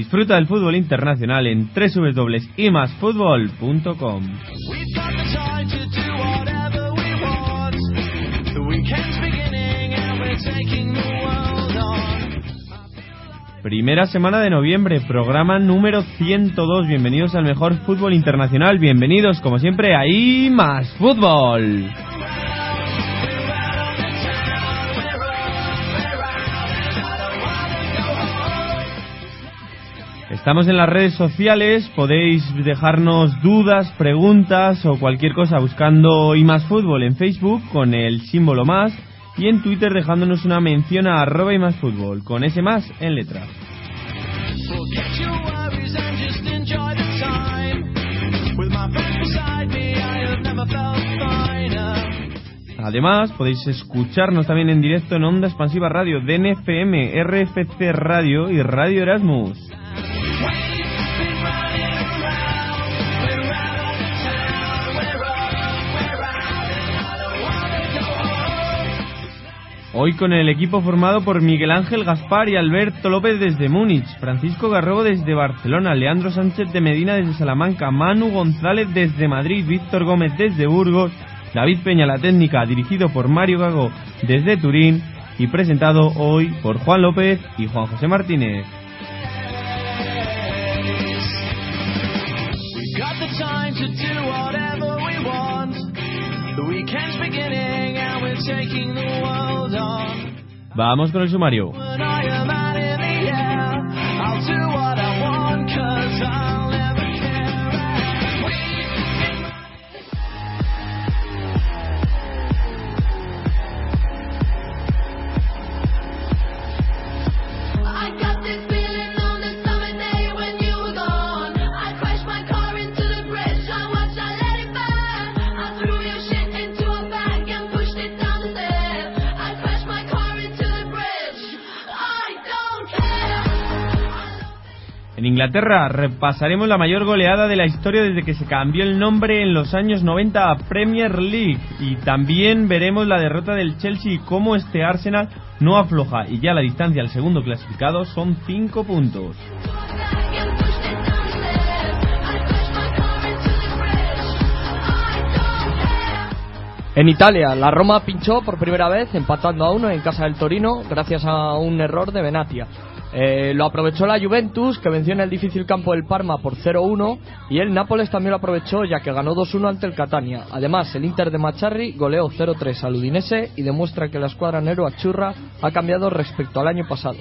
Disfruta del fútbol internacional en www.imasfutbol.com. Primera semana de noviembre, programa número 102. Bienvenidos al mejor fútbol internacional. Bienvenidos, como siempre, a I más Fútbol. Estamos en las redes sociales, podéis dejarnos dudas, preguntas o cualquier cosa buscando más Fútbol en Facebook con el símbolo más y en Twitter dejándonos una mención a arroba y más fútbol, con ese más en letra. Además, podéis escucharnos también en directo en Onda Expansiva Radio, DNFM, RFC Radio y Radio Erasmus. Hoy con el equipo formado por Miguel Ángel Gaspar y Alberto López desde Múnich, Francisco Garrobo desde Barcelona, Leandro Sánchez de Medina desde Salamanca, Manu González desde Madrid, Víctor Gómez desde Burgos, David Peña la técnica dirigido por Mario Gago desde Turín y presentado hoy por Juan López y Juan José Martínez. Vamos con el sumario. En Inglaterra repasaremos la mayor goleada de la historia desde que se cambió el nombre en los años 90 a Premier League y también veremos la derrota del Chelsea y cómo este Arsenal no afloja y ya la distancia al segundo clasificado son 5 puntos. En Italia, la Roma pinchó por primera vez empatando a uno en casa del Torino gracias a un error de Benatia. Eh, lo aprovechó la Juventus, que venció en el difícil campo del Parma por 0-1, y el Nápoles también lo aprovechó, ya que ganó 2-1 ante el Catania. Además, el Inter de Macharri goleó 0-3 al Udinese y demuestra que la escuadra Nero Achurra ha cambiado respecto al año pasado.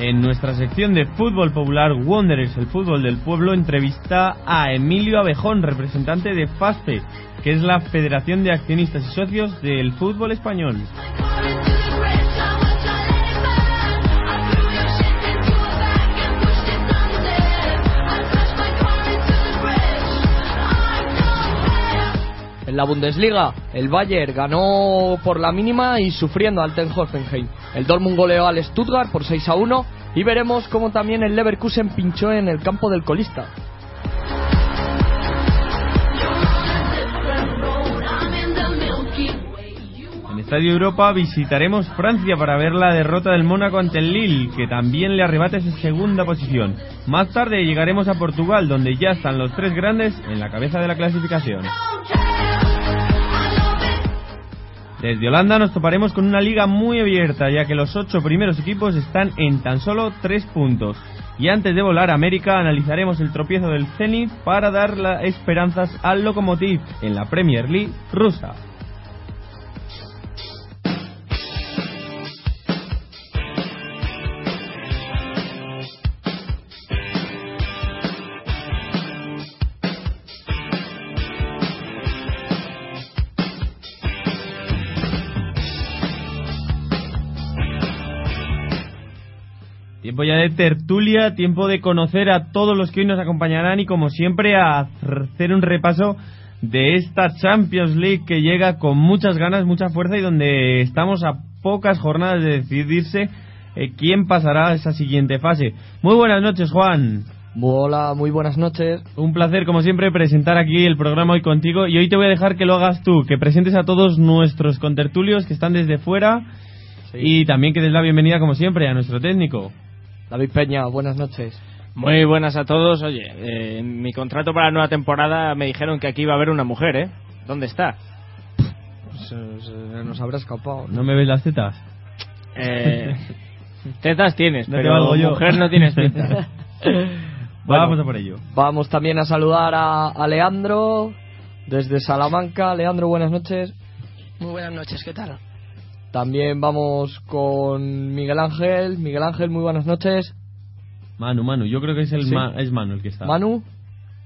En nuestra sección de fútbol popular Wanderers, el fútbol del pueblo, entrevista a Emilio Abejón, representante de FASPE, que es la Federación de Accionistas y Socios del Fútbol Español. En la Bundesliga, el Bayern ganó por la mínima y sufriendo al Ten Hoffenheim. El Dortmund goleó al Stuttgart por 6 a 1 y veremos cómo también el Leverkusen pinchó en el campo del colista. En Estadio Europa visitaremos Francia para ver la derrota del Mónaco ante el Lille, que también le arrebata esa segunda posición. Más tarde llegaremos a Portugal, donde ya están los tres grandes en la cabeza de la clasificación. Desde Holanda nos toparemos con una liga muy abierta, ya que los ocho primeros equipos están en tan solo tres puntos. Y antes de volar a América, analizaremos el tropiezo del Zenit para dar las esperanzas al Lokomotiv en la Premier League rusa. Tiempo ya de tertulia, tiempo de conocer a todos los que hoy nos acompañarán y como siempre a hacer un repaso de esta Champions League que llega con muchas ganas, mucha fuerza y donde estamos a pocas jornadas de decidirse eh, quién pasará a esa siguiente fase. Muy buenas noches, Juan. Hola, muy buenas noches. Un placer, como siempre, presentar aquí el programa hoy contigo. Y hoy te voy a dejar que lo hagas tú, que presentes a todos nuestros contertulios que están desde fuera. Y también que des la bienvenida, como siempre, a nuestro técnico. David Peña, buenas noches. Muy buenas a todos. Oye, eh, en mi contrato para la nueva temporada me dijeron que aquí iba a haber una mujer, ¿eh? ¿Dónde está? Se, se nos habrá escapado. ¿No me ves las tetas? Eh, tetas tienes, No te pero yo. mujer no tienes. Bueno. Vamos a por ello. Vamos también a saludar a, a Leandro desde Salamanca. Leandro, buenas noches. Muy buenas noches, ¿qué tal? También vamos con Miguel Ángel. Miguel Ángel, muy buenas noches. Manu, Manu, yo creo que es, el Sí. Ma- es Manu el que está. Manu.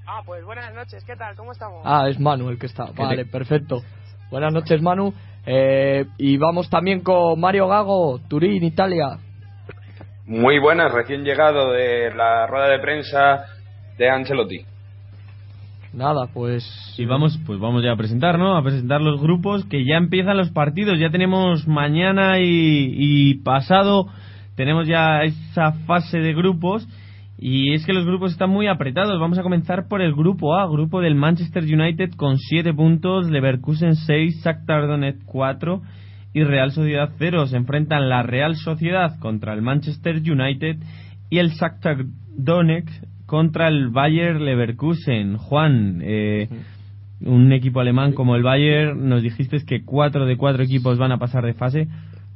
Ah, pues buenas noches, ¿qué tal? ¿Cómo estamos? Ah, es Manu el que está. te- Vale, perfecto. Buenas noches, Manu. Eh, y vamos también con Mario Gago, Turín, Italia. Muy buenas, recién llegado de la rueda de prensa de Ancelotti. Nada, pues. Y vamos, pues vamos ya a presentar, ¿no? A presentar los grupos que ya empiezan los partidos. Ya tenemos mañana y, pasado, tenemos ya esa fase de grupos. Y es que los grupos están muy apretados. Vamos a comenzar por el grupo A, grupo del Manchester United con 7 puntos, Leverkusen 6, Shakhtar Donetsk 4 y Real Sociedad 0. Se enfrentan la Real Sociedad contra el Manchester United y el Shakhtar Donetsk contra el Bayer Leverkusen. Juan, eh, un equipo alemán como el Bayern, nos dijiste que cuatro de cuatro equipos van a pasar de fase.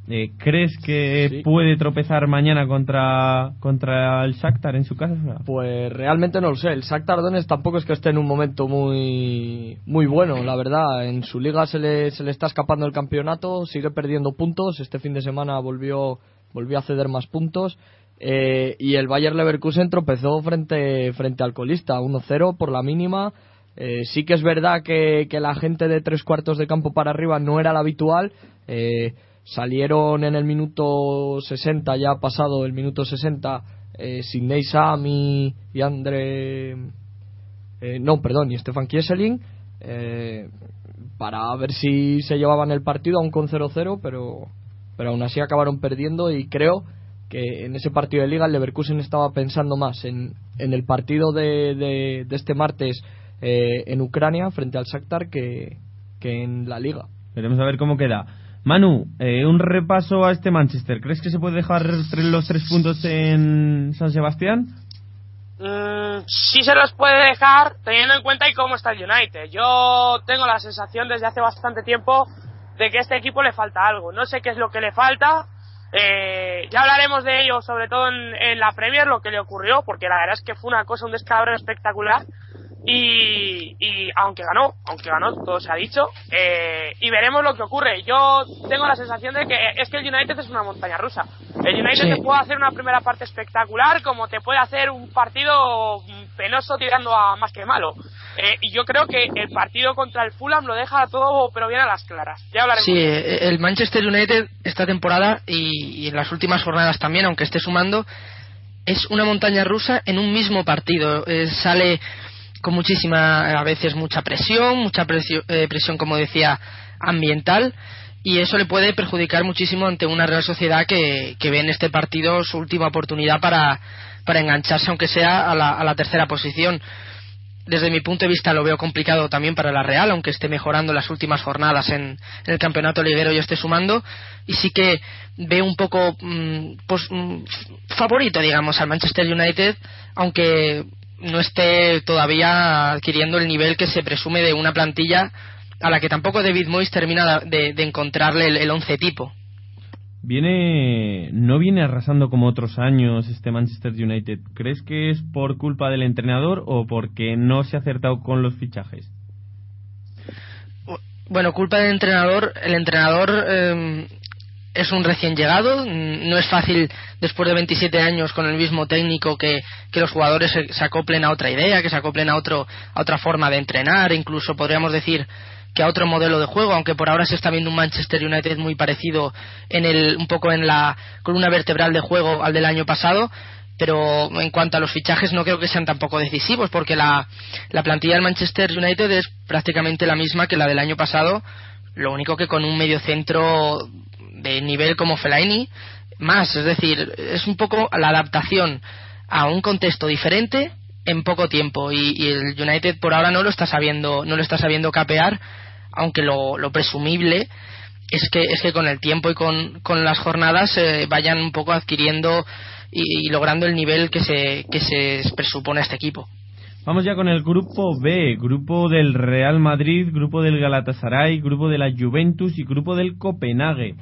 Eh, ¿Crees que Sí. puede tropezar mañana contra, contra el Shakhtar en su casa? Pues realmente no lo sé. El Shakhtar Donetsk tampoco es que esté en un momento muy muy bueno, la verdad. En su liga se le, se le está escapando el campeonato, sigue perdiendo puntos. Este fin de semana volvió volvió a ceder más puntos. Eh, y el Bayer Leverkusen tropezó frente, frente al colista, 1-0 por la mínima. Eh, sí que es verdad que, que la gente de tres cuartos de campo para arriba no era la habitual. Eh, salieron en el minuto 60, ya ha pasado el minuto 60, eh, Sidney Sam y, y André. eh, no, perdón, y Stefan Kieseling. eh, para ver si se llevaban el partido aún con 0-0, pero, pero aún así acabaron perdiendo y creo que en ese partido de liga el Leverkusen estaba pensando más en, en el partido de, de, de este martes eh, en Ucrania frente al Shakhtar que, que en la liga. Veremos a ver cómo queda. Manu, eh, un repaso a este Manchester. ¿Crees que se puede dejar los tres puntos en San Sebastián? Mm, sí se los puede dejar teniendo en cuenta y cómo está el United. Yo tengo la sensación desde hace bastante tiempo de que a este equipo le falta algo. No sé qué es lo que le falta. Eh, ya hablaremos de ello, sobre todo en, en la Premier, lo que le ocurrió, porque la verdad es que fue una cosa, un descalabro espectacular. Y, y aunque ganó, aunque ganó, todo se ha dicho, eh, y veremos lo que ocurre. Yo tengo la sensación de que es que el United es una montaña rusa. El United Sí. te puede hacer una primera parte espectacular, como te puede hacer un partido penoso tirando a más que malo. Eh, y yo creo que el partido contra el Fulham lo deja todo, pero bien a las claras. Ya hablaremos. Sí, eh, el Manchester United esta temporada y, y en las últimas jornadas también, aunque esté sumando, es una montaña rusa en un mismo partido. Eh, sale con muchísima, a veces mucha presión, mucha presio- eh, presión, como decía, ambiental. Y eso le puede perjudicar muchísimo ante una Real Sociedad que, que ve en este partido su última oportunidad para, para engancharse, aunque sea a la, a la tercera posición desde mi punto de vista lo veo complicado también para la Real, aunque esté mejorando las últimas jornadas en, en el campeonato liguero y esté sumando. Y sí que veo un poco mm, pues, mm, favorito, digamos, al Manchester United, aunque no esté todavía adquiriendo el nivel que se presume de una plantilla a la que tampoco David Moyes termina de, de encontrarle el, el once tipo. Viene, no viene arrasando como otros años este Manchester United. ¿Crees que es por culpa del entrenador o porque no se ha acertado con los fichajes? Bueno, culpa del entrenador. El entrenador eh, es un recién llegado. No es fácil, después de 27 años con el mismo técnico, que, que los jugadores se, se acoplen a otra idea, que se acoplen a, otro, a otra forma de entrenar, incluso podríamos decir que a otro modelo de juego, aunque por ahora se está viendo un Manchester United muy parecido en el, un poco en la columna vertebral de juego al del año pasado. Pero en cuanto a los fichajes no creo que sean tampoco decisivos porque la, la plantilla del Manchester United es prácticamente la misma que la del año pasado, lo único que con un mediocentro de nivel como Fellaini más, es decir, es un poco la adaptación a un contexto diferente en poco tiempo. Y, el United por ahora no lo está sabiendo no lo está sabiendo capear aunque lo, presumible es que es que con el tiempo y con, con las jornadas eh, vayan un poco adquiriendo y, logrando el nivel que se que se presupone a este equipo Vamos ya con el grupo B, grupo del Real Madrid, grupo del Galatasaray, grupo de la Juventus y grupo del Copenhague.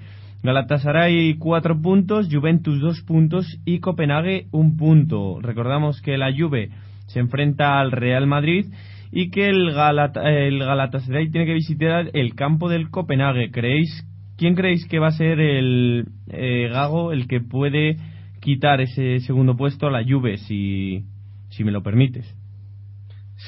Galatasaray cuatro puntos, Juventus dos puntos y Copenhague un punto. Recordamos que la Juve se enfrenta al Real Madrid y que el, el Galatasaray tiene que visitar el campo del Copenhague. ¿Creéis, ¿Quién creéis que va a ser el eh, Gago el que puede quitar ese segundo puesto a la Juve, si, si me lo permites?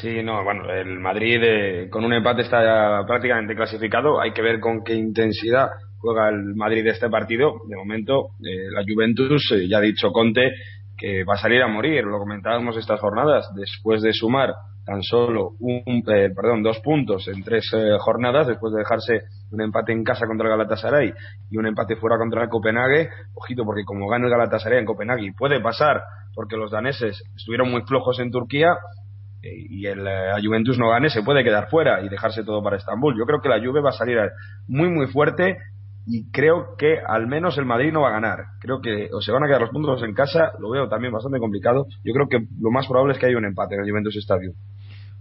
Sí, no, bueno, el Madrid eh, con un empate está prácticamente clasificado. Hay que ver con qué intensidad juega el Madrid este partido. De momento, eh, la Juventus, eh, ya ha dicho Conte, que va a salir a morir. Lo comentábamos estas jornadas. Después de sumar tan solo un, perdón, dos puntos en tres jornadas, después de dejarse un empate en casa contra el Galatasaray y un empate fuera contra el Copenhague, ojito, porque como gana el Galatasaray en Copenhague, puede pasar, porque los daneses estuvieron muy flojos en Turquía, y el eh, Juventus no gane, se puede quedar fuera y dejarse todo para Estambul. Yo creo que la Juve va a salir muy, muy fuerte y creo que al menos el Madrid no va a ganar. Creo que o se van a quedar los puntos en casa, lo veo también bastante complicado. Yo creo que lo más probable es que haya un empate en el Juventus Stadium.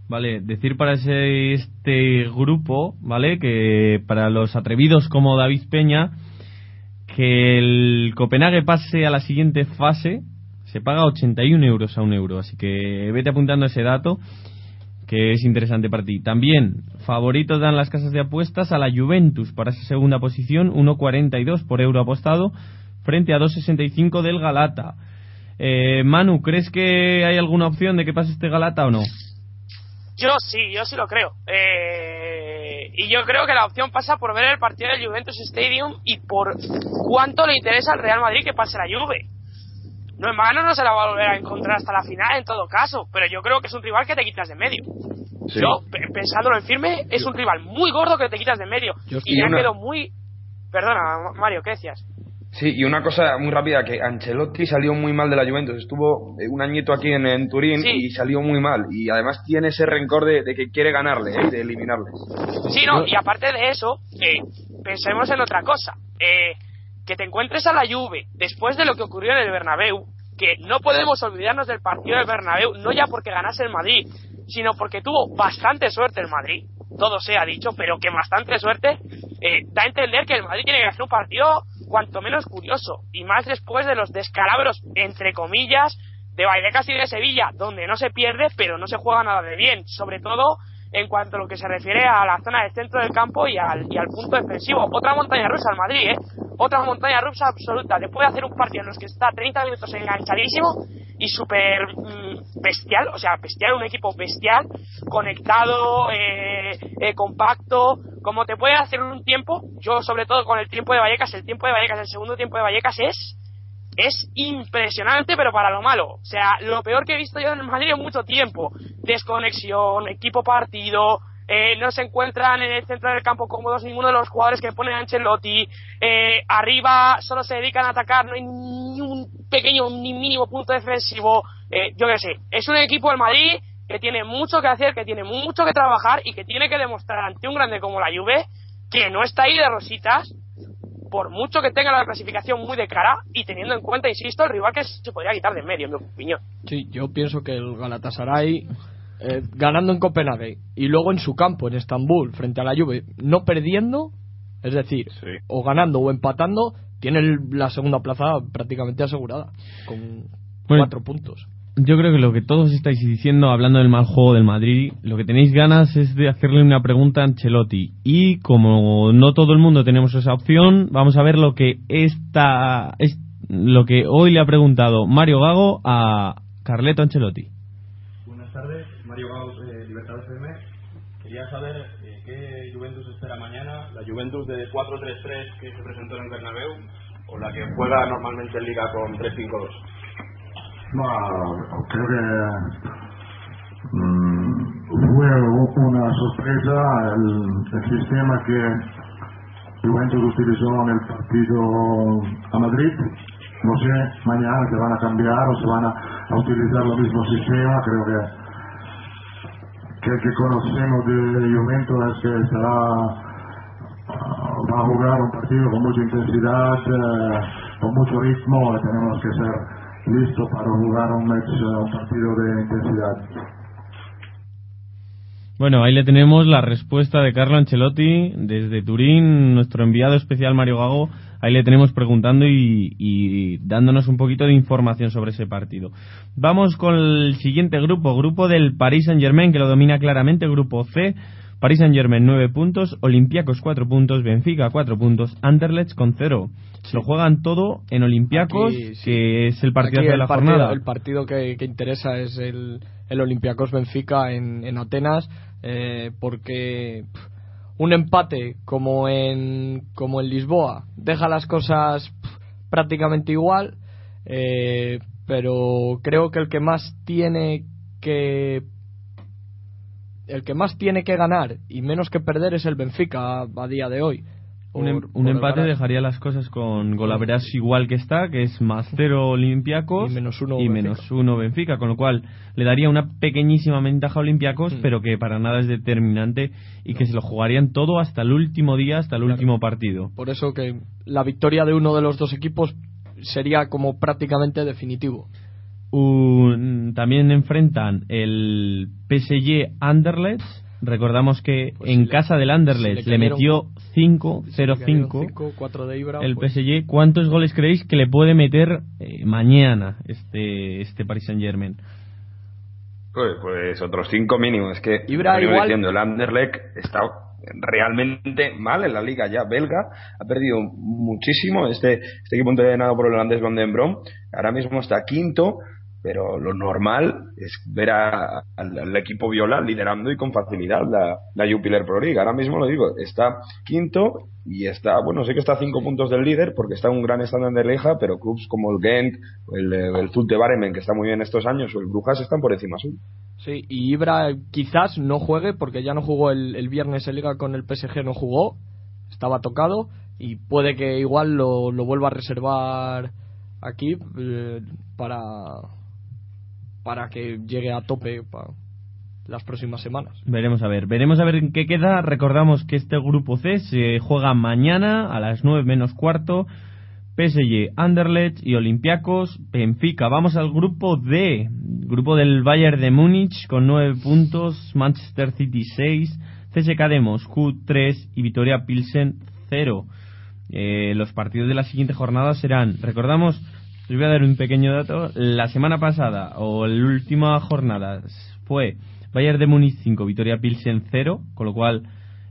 Vale, decir para ese, este grupo, ¿vale? Que para los atrevidos como David Peña, que el Copenhague pase a la siguiente fase, se paga 81 euros a un euro, así que vete apuntando ese dato que es interesante para ti. También, favoritos dan las casas de apuestas a la Juventus para esa segunda posición, 1,42 por euro apostado, frente a 2,65 del Galata. Eh, Manu, ¿crees que hay alguna opción de que pase este Galata o no? Yo sí, yo sí lo creo. Eh, y yo creo que la opción pasa por ver el partido del Juventus Stadium y por cuánto le interesa al Real Madrid que pase la Juve no, en vano no se la va a volver a encontrar hasta la final en todo caso, pero yo creo que es un rival que te quitas de medio. Yo, pensándolo en firme, es un rival muy gordo que te quitas de medio. y ya quedó muy... Perdona, Mario, ¿qué decías? Sí, y una cosa muy rápida, que Ancelotti salió muy mal de la Juventus. Estuvo eh, un añito aquí en, Turín y salió muy mal. Y además tiene ese rencor de, que quiere ganarle, ¿eh? de eliminarle. Sí, no, y aparte de eso, eh, pensemos en otra cosa. Eh, que te encuentres a la Juve después de lo que ocurrió en el Bernabéu, que no podemos olvidarnos del partido del Bernabéu, no ya porque ganase el Madrid, sino porque tuvo bastante suerte el Madrid, todo se ha dicho, pero que bastante suerte, eh, da a entender que el Madrid tiene que hacer un partido cuanto menos curioso, y más después de los descalabros, entre comillas, de Vallecas y de Sevilla, donde no se pierde, pero no se juega nada de bien, sobre todo en cuanto a lo que se refiere a la zona del centro del campo y al, y al punto defensivo. Otra montaña rusa al Madrid, ¿eh? Otra montaña rusa absoluta. Después de hacer un partido en los que está 30 minutos enganchadísimo y súper mm, bestial, o sea, bestial, un equipo bestial, conectado, eh, eh, compacto, como te puede hacer un tiempo, yo sobre todo con el tiempo de Vallecas, el tiempo de Vallecas, el segundo tiempo de Vallecas es es impresionante, pero para lo malo. O sea, lo peor que he visto yo en el Madrid en mucho tiempo. Desconexión, equipo partido, eh, no se encuentran en el centro del campo cómodos ninguno de los jugadores que pone Ancelotti. Eh, arriba solo se dedican a atacar, no hay ni un pequeño ni mínimo punto defensivo. Eh, yo qué sé, es un equipo del Madrid que tiene mucho que hacer, que tiene mucho que trabajar y que tiene que demostrar ante un grande como la Juve que no está ahí de rositas por mucho que tenga la clasificación muy de cara y teniendo en cuenta, insisto, el rival que se podría quitar de medio, en mi opinión. Sí, yo pienso que el Galatasaray, eh, ganando en Copenhague y luego en su campo, en Estambul, frente a la Juve, no perdiendo, es decir, o ganando o empatando, tiene la segunda plaza prácticamente asegurada, con cuatro puntos yo creo que lo que todos estáis diciendo, hablando del mal juego del Madrid, lo que tenéis ganas es de hacerle una pregunta a Ancelotti. Y como no todo el mundo tenemos esa opción, vamos a ver lo que esta, es, lo que hoy le ha preguntado Mario Gago a Carleto Ancelotti. Buenas tardes, Gago de Libertad FM. Quería saber eh, qué Juventus espera mañana, la Juventus de 4-3-3 que se presentó en el Bernabéu o la que juega normalmente en Liga con 3-5-2. No, creo que mm, fue una sorpresa el, sistema que Juventus utilizó en el partido a Madrid. No sé mañana se van a cambiar o se van a a utilizar el mismo sistema. Creo que que, que conocemos de Juventus es que estará, va a jugar un partido con mucha intensidad, eh, con mucho ritmo, tenemos que ser listos para jugar un, match, eh, un partido de intensidad. Bueno, ahí le tenemos la respuesta de Carlo Ancelotti desde Turín, nuestro enviado especial Mario Gago. Ahí le tenemos preguntando y, y dándonos un poquito de información sobre ese partido. Vamos con el siguiente grupo, grupo del Paris Saint Germain, que lo domina claramente, grupo C. Paris Saint Germain 9 puntos, Olympiacos 4 puntos, Benfica 4 puntos, Anderlecht con 0. Se lo juegan todo en Olympiacos, Aquí, sí. que es el partido de la partido, jornada. El partido que, que interesa es el, el Olympiacos Benfica en, en Atenas, eh, porque pff, un empate como en, como en Lisboa deja las cosas prácticamente igual, eh, pero creo que el que más tiene que el que más tiene que ganar y menos que perder es el Benfica a día de hoy. Un, em- por un empate dejaría las cosas con Golaveras igual que está, que es más cero Olympiacos Y menos uno y Benfica. menos uno Benfica, con lo cual le daría una pequeñísima ventaja a Olympiacos, Mm. pero que para nada es determinante y que se lo jugarían todo hasta el último día, hasta el Claro. último partido. Por eso que la victoria de uno de los dos equipos sería como prácticamente definitivo. Un- también enfrentan el PSG Anderlecht. Recordamos que Pues en si le- casa del Anderlecht si le, le metió 5-0-5 5, 4 de Ibra. el pues, PSG. ¿Cuántos goles creéis que le puede meter eh, mañana este, este Paris Saint Germain? Pues, pues otros cinco mínimos. Es que, Ibra igual- diciendo, el Anderlecht está realmente mal en la liga ya belga. Ha perdido muchísimo. Este, este equipo entrenado por el holandés Van den Brom. Ahora mismo está quinto. Pero lo normal es ver a- al, equipo viola liderando y con facilidad la, la Jupiler Pro League. Ahora mismo lo digo, está quinto y está, bueno, sé que está a cinco puntos del líder porque está un gran estándar de leja, pero clubs como el Genk, el, eh, el Zulte Baremen, que está muy bien estos años, o el Brujas están por encima suyo. Sí, y Ibra quizás no juegue porque ya no jugó el, el viernes en Liga con el PSG, no jugó, estaba tocado y puede que igual lo, lo vuelva a reservar aquí eh, para, para que llegue a tope las próximas semanas. Veremos a ver, veremos a ver qué queda. Recordamos que este grupo C se juega mañana a las 9 menos cuarto. PSG, Anderlecht y Olympiacos, Benfica. Vamos al grupo D, grupo del Bayern de Múnich con 9 puntos, Manchester City 6, CSK de Moscú 3 y Vitoria Pilsen 0. Eh, los partidos de la siguiente jornada serán, recordamos, os voy a dar un pequeño dato, la semana pasada o la última jornada fue Bayern de Múnich 5, Vitoria Pilsen 0, con lo cual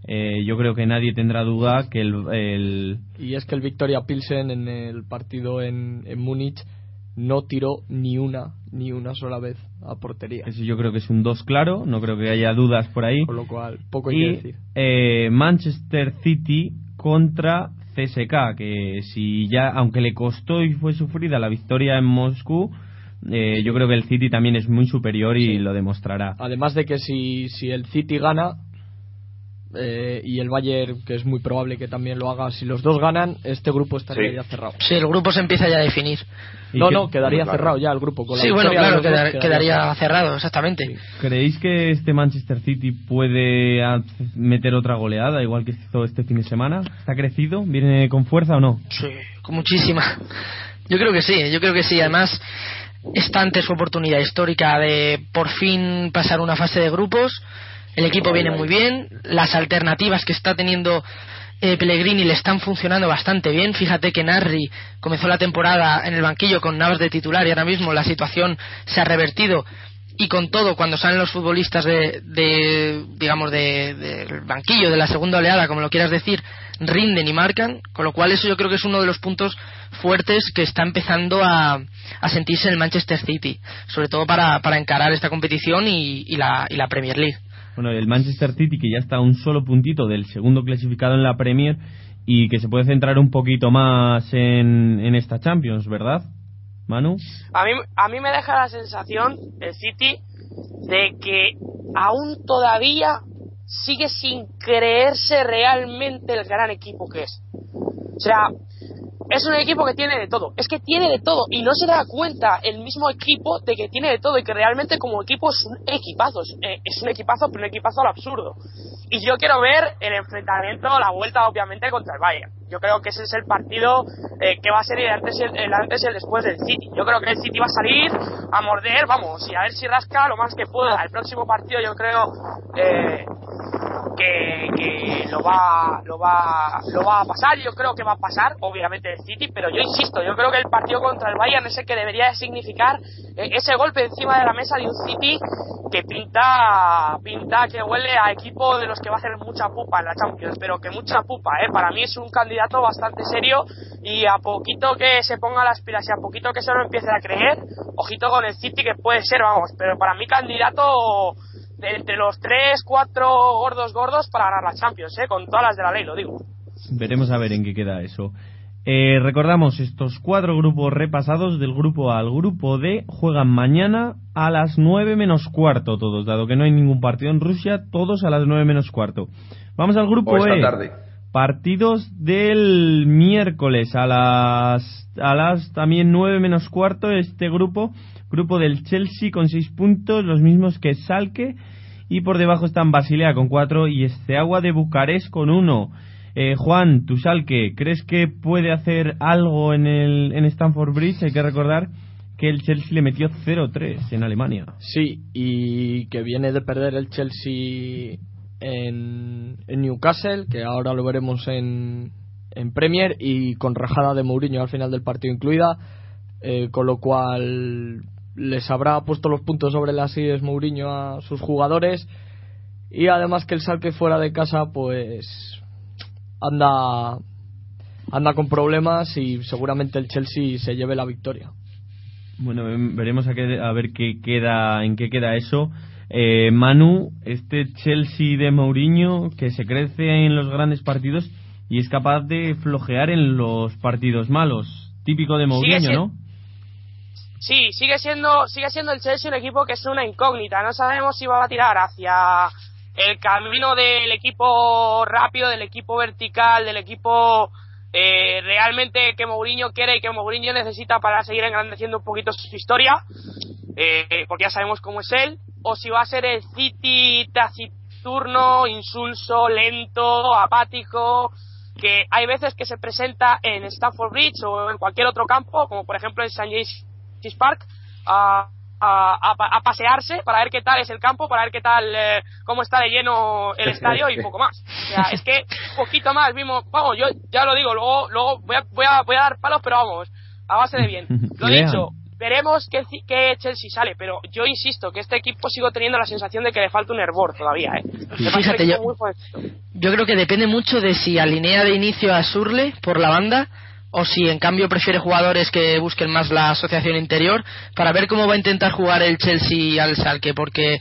eh, yo creo que nadie tendrá duda que el, el- Y es que el Victoria Pilsen en el partido en, en Múnich no tiró ni una, ni una sola vez a portería. eso yo creo que es un 2 claro, no creo que haya dudas por ahí. Con lo cual, poco hay que Y decir. eh, Manchester City contra CSK, que si ya, aunque le costó y fue sufrida la victoria en Moscú, eh, yo creo que el City también es muy superior y Sí. lo demostrará. Además de que si, si el City gana eh, y el Bayern, que es muy probable que también lo haga, si los dos ganan, este grupo estaría Sí. ya cerrado. Sí, el grupo se empieza ya a definir. ¿Y No, qué- no, quedaría Claro. cerrado ya el grupo. Con la Sí, bueno, claro, quedaría cerrado, exactamente. ¿Creéis que este Manchester City puede meter otra goleada, igual que hizo este fin de semana? ¿Está crecido? ¿Viene con fuerza o no? Sí, con muchísima. Yo creo que sí, yo creo que sí. Además, está ante su oportunidad histórica de por fin pasar una fase de grupos. El equipo viene muy bien. Las alternativas que está teniendo eh, Pellegrini le están funcionando bastante bien. Fíjate que Narri comenzó la temporada en el banquillo con Navas de titular y ahora mismo la situación se ha revertido. Y con todo, cuando salen los futbolistas de, de, digamos, de- del banquillo, de la segunda oleada, como lo quieras decir, rinden y marcan, con lo cual eso yo creo que es uno de los puntos fuertes que está empezando a, a sentirse el Manchester City, sobre todo para, para encarar esta competición y, y la, y la Premier League. Bueno, el Manchester City que ya está a un solo puntito del segundo clasificado en la Premier y que se puede centrar un poquito más en, en esta Champions, ¿verdad? Manu. A mí, a mí me deja la sensación, el City, de que aún todavía sigue sin creerse realmente el gran equipo que es. O sea, es un equipo que tiene de todo. Es que tiene de todo y no se da cuenta el mismo equipo de que tiene de todo y que realmente como equipo es un equipazo. Es, eh, un equipazo, pero un equipazo al absurdo. Y yo quiero ver el enfrentamiento, la vuelta obviamente contra el Bayern. Yo creo que ese es el partido eh, que va a ser el antes, y el, después del City. Yo creo que el City va a salir a morder, vamos, y a ver si rasca lo más que pueda. El próximo partido yo creo eh, que, que lo va lo va lo va a pasar yo creo que va a pasar obviamente City pero yo insisto yo creo que el partido contra el Bayern es el que debería significar eh, ese golpe encima de la mesa de un City que pinta pinta que huele a equipo de los que va a hacer mucha pupa en la Champions pero que mucha pupa eh para mí es un candidato bastante serio y a poquito que se ponga las pilas y a poquito que se lo empiece a creer ojito con el City que puede ser vamos pero para mí candidato entre los tres, cuatro gordos gordos para ganar la Champions, ¿eh? con todas las de la ley, lo digo. Veremos a ver en qué queda eso. Eh, recordamos, estos cuatro grupos repasados del grupo A al grupo D juegan mañana a las 9 menos cuarto todos, dado que no hay ningún partido en Rusia, todos a las 9 menos cuarto. Vamos al grupo esta E. tarde. Partidos del miércoles a las a las también 9 menos cuarto este grupo, grupo del Chelsea con 6 puntos, los mismos que Salke y por debajo están Basilea con 4 y Esteagua de Bucarest con 1. Eh, Juan, tu Salke, ¿crees que puede hacer algo en el en Stamford Bridge? Hay que recordar que el Chelsea le metió 0-3 en Alemania. Sí, y que viene de perder el Chelsea en, Newcastle, que ahora lo veremos en, en Premier, y con rajada de Mourinho al final del partido incluida, eh, con lo cual les habrá puesto los puntos sobre las IES Mourinho a sus jugadores, y además que el Salque fuera de casa, pues anda anda con problemas y seguramente el Chelsea se lleve la victoria. Bueno, ve- veremos a, qué- a ver qué queda, en qué queda eso. Eh, Manu, este Chelsea de Mourinho que se crece en los grandes partidos y es capaz de flojear en los partidos malos. Típico de Mourinho, ¿no? Sí, sigue siendo, sigue siendo el Chelsea un equipo que es una incógnita. No sabemos si va a tirar hacia el camino del equipo rápido, del equipo vertical, del equipo eh, realmente que Mourinho quiere y que Mourinho necesita para seguir engrandeciendo un poquito su historia, eh, porque ya sabemos cómo es él, o si va a ser el City taciturno, insulso, lento, apático, que hay veces que se presenta en Stamford Bridge o en cualquier otro campo, como por ejemplo en St. James Park, a, a, a pa- a pasearse para ver qué tal es el campo, para ver qué tal, eh, cómo está de lleno el estadio y poco más. O sea, es que poquito más, mismo, vamos, yo ya lo digo, luego, luego voy a, voy a, voy a dar palos, pero vamos, a base de bien. Lo dicho, veremos qué, qué Chelsea sale, pero yo insisto que este equipo sigo teniendo la sensación de que le falta un hervor todavía, ¿eh? Fíjate, yo-. Yo creo que depende mucho de si alinea de inicio a Surle por la banda o si en cambio prefiere jugadores que busquen más la asociación interior para ver cómo va a intentar jugar el Chelsea al Salque porque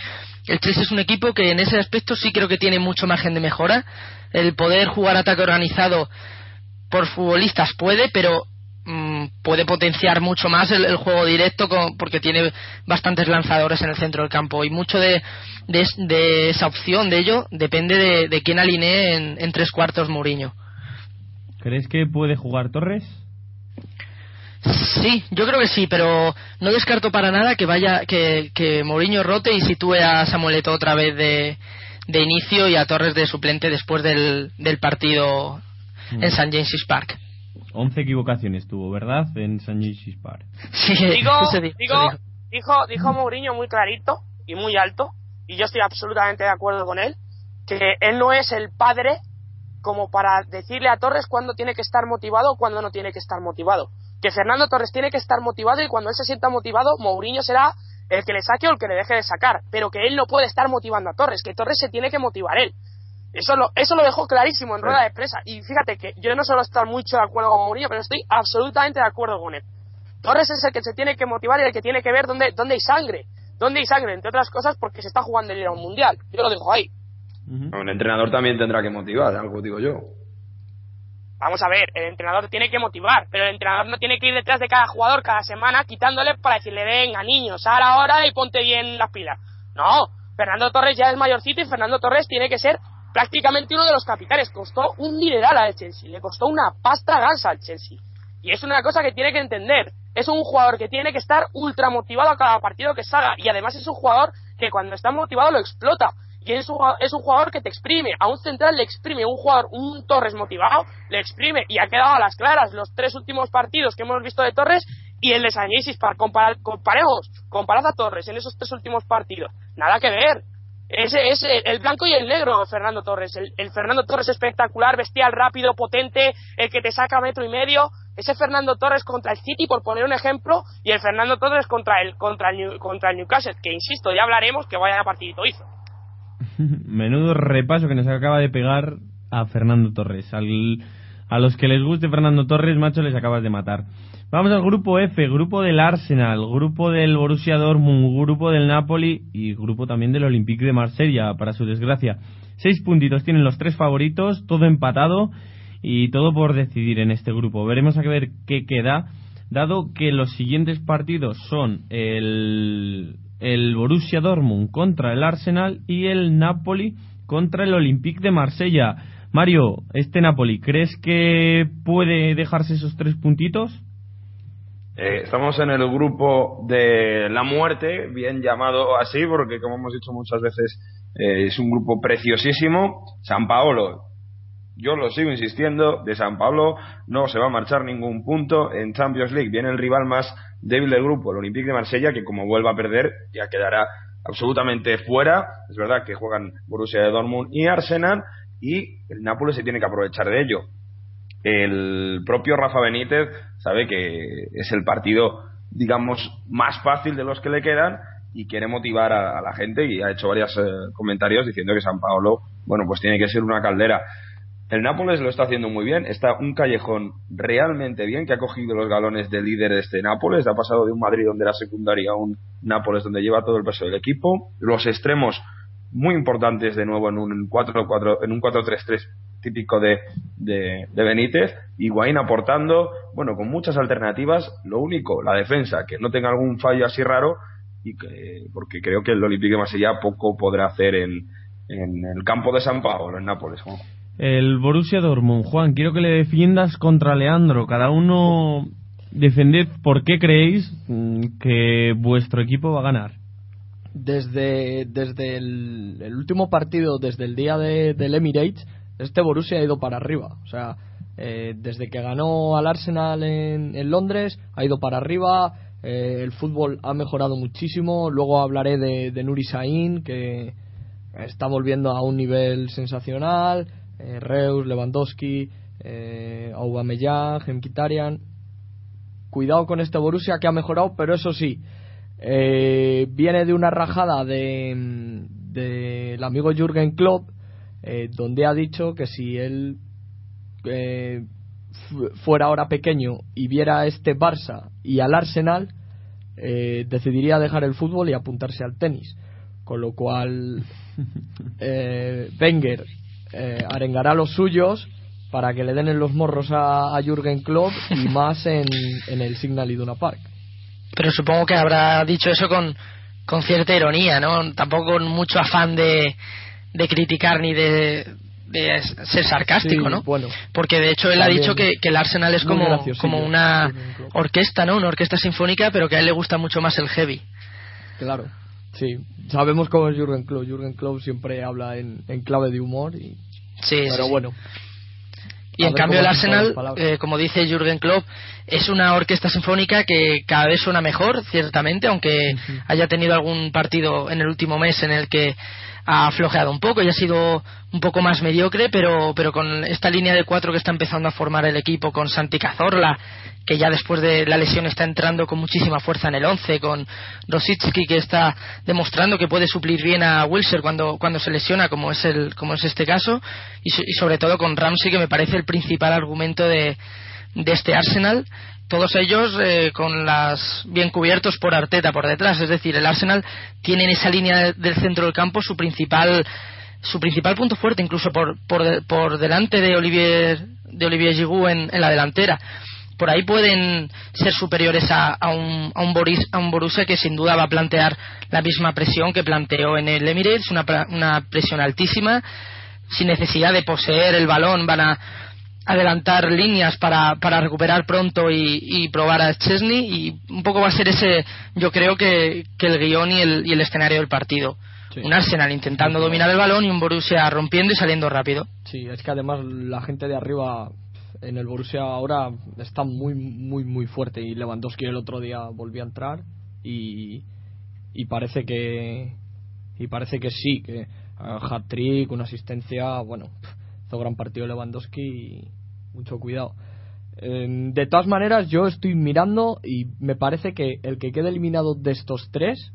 el Chelsea es un equipo que en ese aspecto sí creo que tiene mucho margen de mejora el poder jugar ataque organizado por futbolistas puede pero mm, puede potenciar mucho más el, juego directo con- porque tiene bastantes lanzadores en el centro del campo y mucho de, de esa opción de ello depende de, de quién alinee en, en tres cuartos Mourinho. ¿Crees que puede jugar Torres? Sí, yo creo que sí, pero no descarto para nada que vaya que, que Mourinho rote y sitúe a Samuel Eto'o otra vez de, de inicio y a Torres de suplente después del, del partido en St. James's Park. 11 equivocaciones tuvo, ¿verdad? En St. James's Park. Sí, digo, digo, se dijo. dijo, dijo Mourinho muy clarito y muy alto, y yo estoy absolutamente de acuerdo con él, que él no es el padre como para decirle a Torres cuándo tiene que estar motivado o cuándo no tiene que estar motivado. Que Fernando Torres tiene que estar motivado y cuando él se sienta motivado, Mourinho será el que le saque o el que le deje de sacar, pero que él no puede estar motivando a Torres, que Torres se tiene que motivar él. Eso lo, eso lo dejó clarísimo en rueda de prensa. Y fíjate que yo no suelo estar mucho de acuerdo con Mourinho, pero estoy absolutamente de acuerdo con él. Torres es el que se tiene que motivar y el que tiene que ver dónde, dónde hay sangre. Dónde hay sangre, entre otras cosas, porque se está jugando el ir a un mundial. Yo lo dejo ahí. Un entrenador también tendrá que motivar, algo digo yo. Vamos a ver, el entrenador tiene que motivar, pero el entrenador no tiene que ir detrás de cada jugador cada semana quitándole para decirle, venga, niños, ahora, ahora y ponte bien las pilas. No, Fernando Torres ya es mayorcito y Fernando Torres tiene que ser prácticamente uno de los capitanes. Costó un dineral al Chelsea, le costó una pasta gansa al Chelsea. Y es una cosa que tiene que entender. Es un jugador que tiene que estar ultra motivado a cada partido que salga. Y además es un jugador que cuando está motivado lo explota. Y es un, es un jugador que te exprime. A un central le exprime. Un jugador, un Torres motivado, le exprime. Y ha quedado a las claras los tres últimos partidos que hemos visto de Torres y el de Sañisis. Comparar, comparemos, comparad a Torres en esos tres últimos partidos. Nada que ver. Ese es el blanco y el negro, Fernando Torres. El, Fernando Torres espectacular, bestial, rápido, potente, el que te saca metro y medio. Ese Fernando Torres contra el City, por poner un ejemplo, y el Fernando Torres contra el, contra el, contra el Newcastle, que insisto, ya hablaremos que vaya a partidito hizo. Menudo repaso que nos acaba de pegar a Fernando Torres. A los que les guste Fernando Torres, macho, les acabas de matar. Vamos al grupo F, grupo del Arsenal, grupo del Borussia Dortmund, grupo del Napoli y grupo también del Olympique de Marsella, para su desgracia. Seis puntitos tienen los tres favoritos, todo empatado y todo por decidir en este grupo. Veremos a ver qué queda, dado que los siguientes partidos son el, el Borussia Dortmund contra el Arsenal y el Napoli contra el Olympique de Marsella. Mario, este Napoli, ¿crees que puede dejarse esos tres puntitos? Eh, estamos en el grupo de la muerte, bien llamado así, porque como hemos dicho muchas veces, eh, es un grupo preciosísimo. San Paolo, yo lo sigo insistiendo, de San Paolo no se va a marchar ningún punto en Champions League. Viene el rival más débil del grupo, el Olympique de Marsella, que como vuelva a perder ya quedará absolutamente fuera. Es verdad que juegan Borussia de Dortmund y Arsenal y el Nápoles se tiene que aprovechar de ello el propio Rafa Benítez sabe que es el partido, digamos, más fácil de los que le quedan y quiere motivar a, la gente y ha hecho varios eh, comentarios diciendo que San Paolo, bueno, pues tiene que ser una caldera. El Nápoles lo está haciendo muy bien, está un callejón realmente bien que ha cogido los galones de líder de este Nápoles, ha pasado de un Madrid donde era secundaria a un Nápoles donde lleva todo el peso del equipo, los extremos muy importantes de nuevo en un 4-4 en un 4-3-3 típico de, de, Benítez, Higuaín aportando, bueno, con muchas alternativas, lo único, la defensa, que no tenga algún fallo así raro, y que, porque creo que el Olympique de Marsella poco podrá hacer en, en el campo de San Paolo, en Nápoles. El Borussia Dortmund, Juan, quiero que le defiendas contra Leandro, cada uno defended por qué creéis mm, que vuestro equipo va a ganar desde, desde el, último partido, desde el día de, del Emirates, este Borussia ha ido para arriba. O sea, eh, desde que ganó al Arsenal en, en Londres, ha ido para arriba. Eh, el fútbol ha mejorado muchísimo. Luego hablaré de, de Nuri Sahin, que está volviendo a un nivel sensacional. Eh, Reus, Lewandowski, eh, Aubameyang, Mkhitaryan. Cuidado con este Borussia que ha mejorado, pero eso sí, eh, viene de una rajada del de, amigo Jürgen Klopp eh, donde ha dicho que si él eh, fuera ahora pequeño y viera este Barça y al Arsenal, eh, decidiría dejar el fútbol y apuntarse al tenis. Con lo cual, Wenger arengará a los suyos para que le den en los morros a, a Jürgen Klopp y más en, en el Signal Iduna Park. Pero supongo que habrá dicho eso con, con cierta ironía, ¿no? Tampoco con mucho afán de, de criticar ni de, ser sarcástico, ¿no? Bueno, Porque de hecho él ha dicho que, el Arsenal es como, como una orquesta, ¿no? Una orquesta sinfónica, pero que a él le gusta mucho más el heavy. Claro, sí. Sabemos cómo es Jürgen Klopp. Jürgen Klopp siempre habla en, en clave de humor y... Sí, pero bueno. Y en cambio el Arsenal, eh, como dice Jürgen Klopp, es una orquesta sinfónica que cada vez suena mejor, ciertamente, aunque haya tenido algún partido en el último mes en el que ha flojeado un poco y ha sido un poco más mediocre, pero, pero con esta línea de cuatro que está empezando a formar el equipo con Santi Cazorla, que ya después de la lesión está entrando con muchísima fuerza en el once, con Rosicki que está demostrando que puede suplir bien a Wilson cuando, cuando se lesiona, como es, el, como es este caso, y, y sobre todo con Ramsey, que me parece el principal argumento de, de este Arsenal todos ellos eh, con las bien cubiertos por Arteta por detrás. Es decir el Arsenal tiene en esa línea del centro del campo su principal su principal punto fuerte incluso por, por, por delante de Olivier de Olivier Giroud en, la delantera. Por ahí pueden ser superiores a, a, un, a, un Boris, a un Borussia que sin duda va a plantear la misma presión que planteó en el Emirates, una, una presión altísima, sin necesidad de poseer el balón, van a, adelantar líneas para, para recuperar pronto y, y, probar a Chesney y un poco va a ser ese yo creo que, que el guion y el, y el escenario del partido. Un Arsenal intentando dominar el balón y un Borussia rompiendo y saliendo rápido. Sí es que además la gente de arriba en el Borussia ahora está muy muy muy fuerte y Lewandowski el otro día volvió a entrar y, y parece que y parece que sí que uh, hat-trick una asistencia bueno hizo gran partido Lewandowski y mucho cuidado. de todas maneras, yo estoy mirando y me parece que el que quede eliminado de estos tres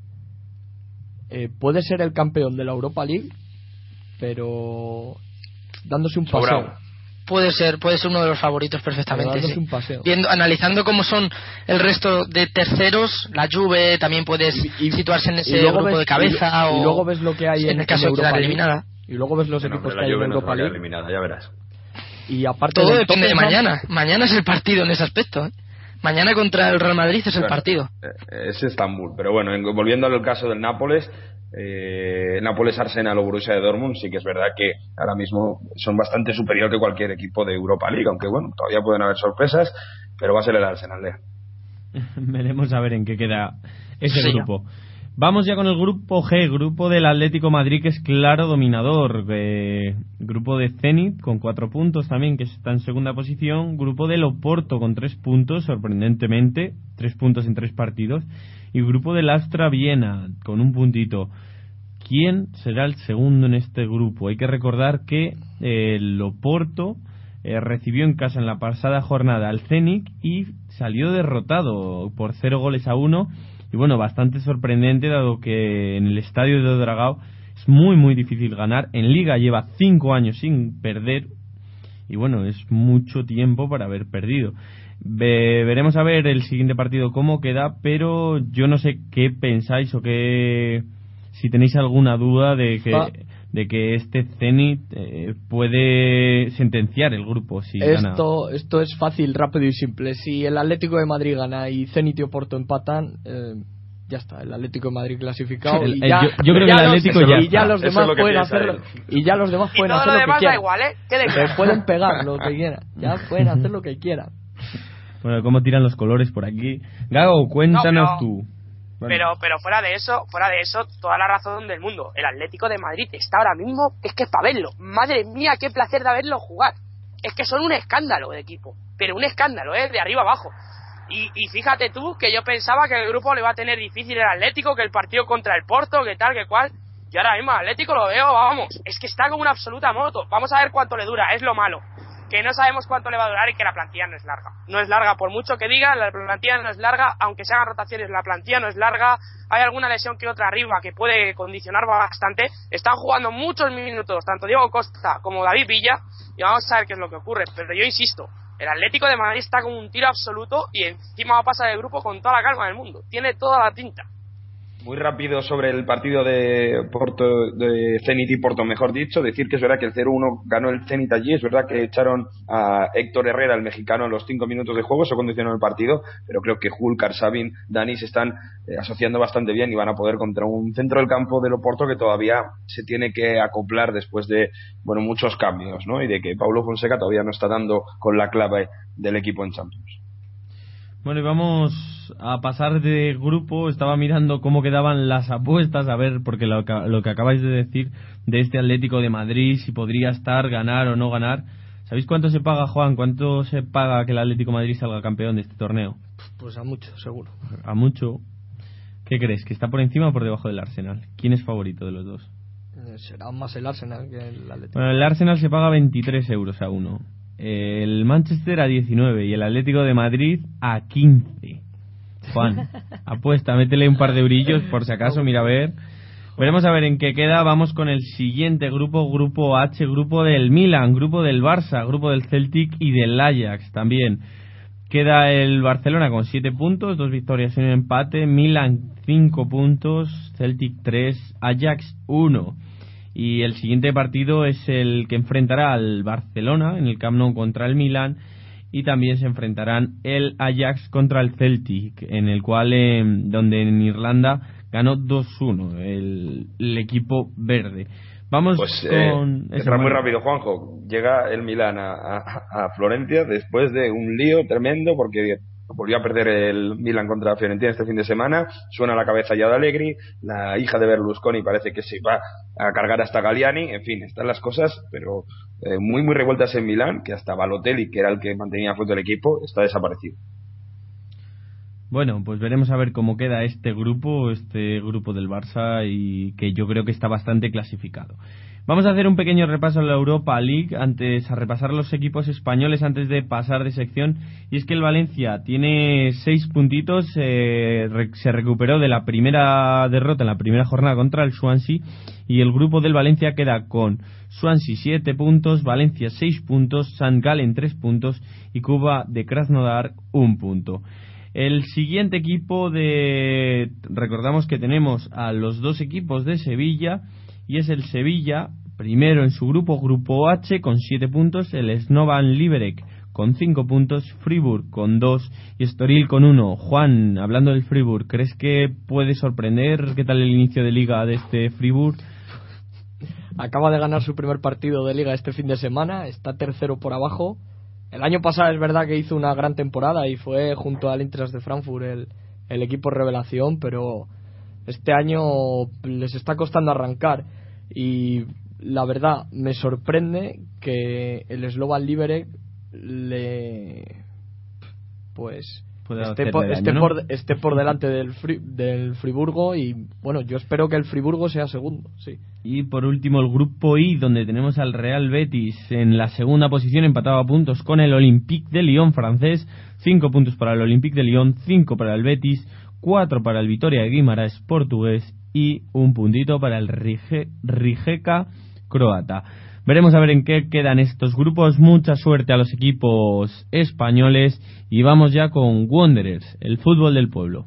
eh, puede ser el campeón de la Europa League, pero dándose un paseo. Puede ser, puede ser uno de los favoritos perfectamente. un paseo. Viendo, analizando cómo son el resto de terceros, la Juve también puedes situarse en ese grupo de cabeza y, luego ves lo que hay en, el caso de quedar eliminada y luego ves los equipos que hay en Europa League. eliminada, ya verás. Y aparte Todo depende de mañana. Mañana es el partido en ese aspecto. ¿eh? Mañana contra el Real Madrid es el partido. Eh, es Estambul. Pero bueno, volviendo al caso del Nápoles, eh, Nápoles, Arsenal o Borussia de Dortmund, sí que es verdad que ahora mismo son bastante superior que cualquier equipo de Europa League, aunque bueno, todavía pueden haber sorpresas, pero va a ser el Arsenal. Veremos a ver en qué queda ese grupo. Vamos ya con el grupo G, grupo del Atlético Madrid, que es claro dominador. Eh, grupo de Zenit, con cuatro puntos también, que está en segunda posición. Grupo del Oporto, con tres puntos, sorprendentemente. Tres puntos en tres partidos. Y grupo del Astra Viena, con un puntito. ¿Quién será el segundo en este grupo? Hay que recordar que eh, el Oporto eh, recibió en casa en la pasada jornada al Zenit y salió derrotado por cero goles a uno y bueno, bastante sorprendente dado que en el estadio de Dragao es muy muy difícil ganar. En liga lleva cinco años sin perder y bueno, es mucho tiempo para haber perdido. veremos a ver el siguiente partido cómo queda, pero yo no sé qué pensáis o qué si tenéis alguna duda de que de que este Zenit eh, puede sentenciar el grupo si esto esto es fácil rápido y simple. Si el Atlético de Madrid gana y Zenit y Oporto empatan eh, ya está el Atlético de Madrid clasificado y ya, yo, creo que el Atlético ya y ya los demás pueden hacerlo y ya los demás pueden hacer lo, que quieran. igual, ¿eh? pueden pegar lo que quieran ya pueden hacer lo que quieran. Bueno cómo tiran los colores por aquí Gago cuéntanos tú pero, pero fuera de eso, fuera de eso, toda la razón del mundo. El Atlético de Madrid está ahora mismo, es que es para verlo. Madre mía, qué placer de verlo jugar. Es que son un escándalo de equipo. Pero un escándalo, ¿eh? De arriba abajo. Y, y fíjate tú que yo pensaba que el grupo le iba a tener difícil el Atlético, que el partido contra el Porto, que tal, que cual. Y ahora mismo Atlético lo veo, vamos, es que está como una absoluta moto. Vamos a ver cuánto le dura, es lo malo que no sabemos cuánto le va a durar y que la plantilla no es larga. No es larga, por mucho que digan, la plantilla no es larga, aunque se hagan rotaciones, la plantilla no es larga. Hay alguna lesión que otra arriba que puede condicionar bastante. Están jugando muchos minutos, tanto Diego Costa como David Villa, y vamos a ver qué es lo que ocurre. Pero yo insisto, el Atlético de Madrid está como un tiro absoluto y encima va a pasar el grupo con toda la calma del mundo. Tiene toda la tinta. Muy rápido sobre el partido de Porto, de Zenit y Porto, mejor dicho, decir que es verdad que el 0-1 ganó el Zenit allí, es verdad que echaron a Héctor Herrera, el mexicano, en los cinco minutos de juego, eso condicionó el partido, pero creo que Hulk, Sabin, Dani se están eh, asociando bastante bien y van a poder contra un centro del campo de Porto que todavía se tiene que acoplar después de, bueno, muchos cambios, ¿no? Y de que Paulo Fonseca todavía no está dando con la clave del equipo en Champions. Bueno, y vamos a pasar de grupo. Estaba mirando cómo quedaban las apuestas, a ver, porque lo, que acabáis de decir de este Atlético de Madrid, si podría estar, ganar o no ganar. ¿Sabéis cuánto se paga, Juan? ¿Cuánto se paga que el Atlético de Madrid salga campeón de este torneo? Pues a mucho, seguro. A mucho. ¿Qué crees? ¿Que está por encima o por debajo del Arsenal? ¿Quién es favorito de los dos? Eh, será más el Arsenal que el Atlético. Bueno, el Arsenal se paga 23 euros a uno el Manchester a 19 y el Atlético de Madrid a 15. Juan, apuesta, métele un par de brillos por si acaso, mira a ver. Veremos a ver en qué queda. Vamos con el siguiente grupo, grupo H, grupo del Milan, grupo del Barça, grupo del Celtic y del Ajax también. Queda el Barcelona con 7 puntos, dos victorias y un empate. Milan 5 puntos, Celtic 3, Ajax 1. Y el siguiente partido es el que enfrentará al Barcelona en el Camp Nou contra el Milan y también se enfrentarán el Ajax contra el Celtic, en el cual, em, donde en Irlanda ganó 2-1 el, equipo verde. Vamos Pues eh, con... entra muy rápido, Juanjo. Llega el Milan a, a- a Florencia después de un lío tremendo porque volvió a perder el Milan contra Fiorentina este fin de semana. Suena la cabeza ya de Allegri. La hija de Berlusconi parece que se va a cargar hasta Galliani. En fin, están las cosas, pero eh, muy, muy revueltas en Milán, que hasta Balotelli, que era el que mantenía flote el equipo, está desaparecido. Bueno, pues veremos a ver cómo queda este grupo, este grupo del Barça y que yo creo que está bastante clasificado. Vamos a hacer un pequeño repaso a la Europa League antes a repasar los equipos españoles antes de pasar de sección y es que el Valencia tiene seis puntitos, eh, se recuperó de la primera derrota en la primera jornada contra el Swansea y el grupo del Valencia queda con Swansea 7 puntos, Valencia 6 puntos, San Galen 3 puntos y Cuba de Krasnodar 1 punto. El siguiente equipo de. Recordamos que tenemos a los dos equipos de Sevilla y es el Sevilla, primero en su grupo, grupo H, con 7 puntos, el Snovan Liberec con 5 puntos, Fribourg con 2 y Estoril con 1. Juan, hablando del Fribourg, ¿crees que puede sorprender? ¿Qué tal el inicio de liga de este Fribourg? Acaba de ganar su primer partido de liga este fin de semana, está tercero por abajo. El año pasado es verdad que hizo una gran temporada y fue junto al Eintracht de Frankfurt el, el equipo revelación, pero este año les está costando arrancar y la verdad me sorprende que el Slovan Liberec le pues esté, por, daño, esté ¿no? por- esté por delante del, Fri- del Friburgo y bueno yo espero que el Friburgo sea segundo sí Y por último el grupo I, donde tenemos al Real Betis en la segunda posición, empatado a puntos con el Olympique de Lyon francés. Cinco puntos para el Olympique de Lyon, cinco para el Betis, cuatro para el Vitoria de Guimaraes portugués y un puntito para el Rijeka croata. Veremos a ver en qué quedan estos grupos. Mucha suerte a los equipos españoles y vamos ya con Wanderers, el fútbol del pueblo.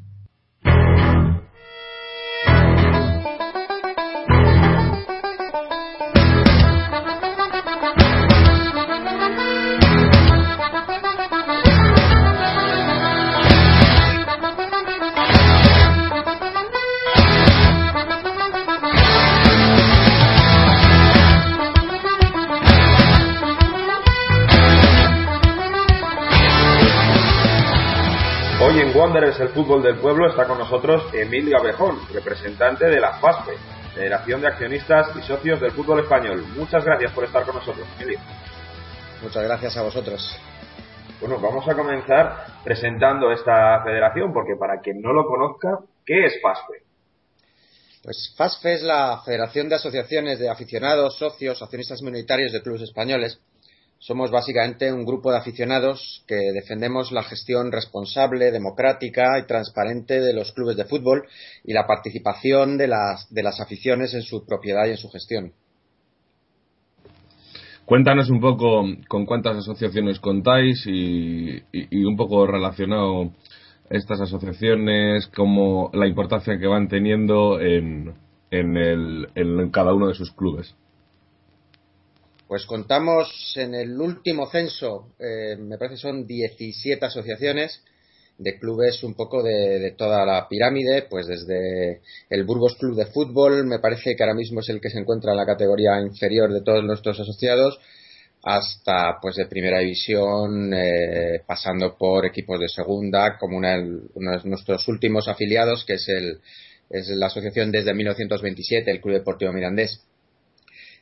Wanderers, el fútbol del pueblo, está con nosotros Emil Gabejón, representante de la FASPE, Federación de Accionistas y Socios del Fútbol Español. Muchas gracias por estar con nosotros, Emilio. Muchas gracias a vosotros. Bueno, vamos a comenzar presentando esta federación, porque para quien no lo conozca, ¿qué es FASPE? Pues FASFE es la Federación de Asociaciones de Aficionados, Socios, Accionistas Minoritarios de Clubes Españoles. Somos básicamente un grupo de aficionados que defendemos la gestión responsable, democrática y transparente de los clubes de fútbol y la participación de las, de las aficiones en su propiedad y en su gestión. Cuéntanos un poco con cuántas asociaciones contáis y, y- un poco relacionado estas asociaciones, como la importancia que van teniendo en, en, el, en cada uno de sus clubes. Pues contamos en el último censo, eh, me parece son 17 asociaciones de clubes un poco de, toda la pirámide, pues desde el Burgos Club de Fútbol, me parece que ahora mismo es el que se encuentra en la categoría inferior de todos nuestros asociados, hasta pues de primera división, eh, pasando por equipos de segunda, como una- uno de nuestros últimos afiliados, que es, el, es la asociación desde 1927, el Club Deportivo Mirandés.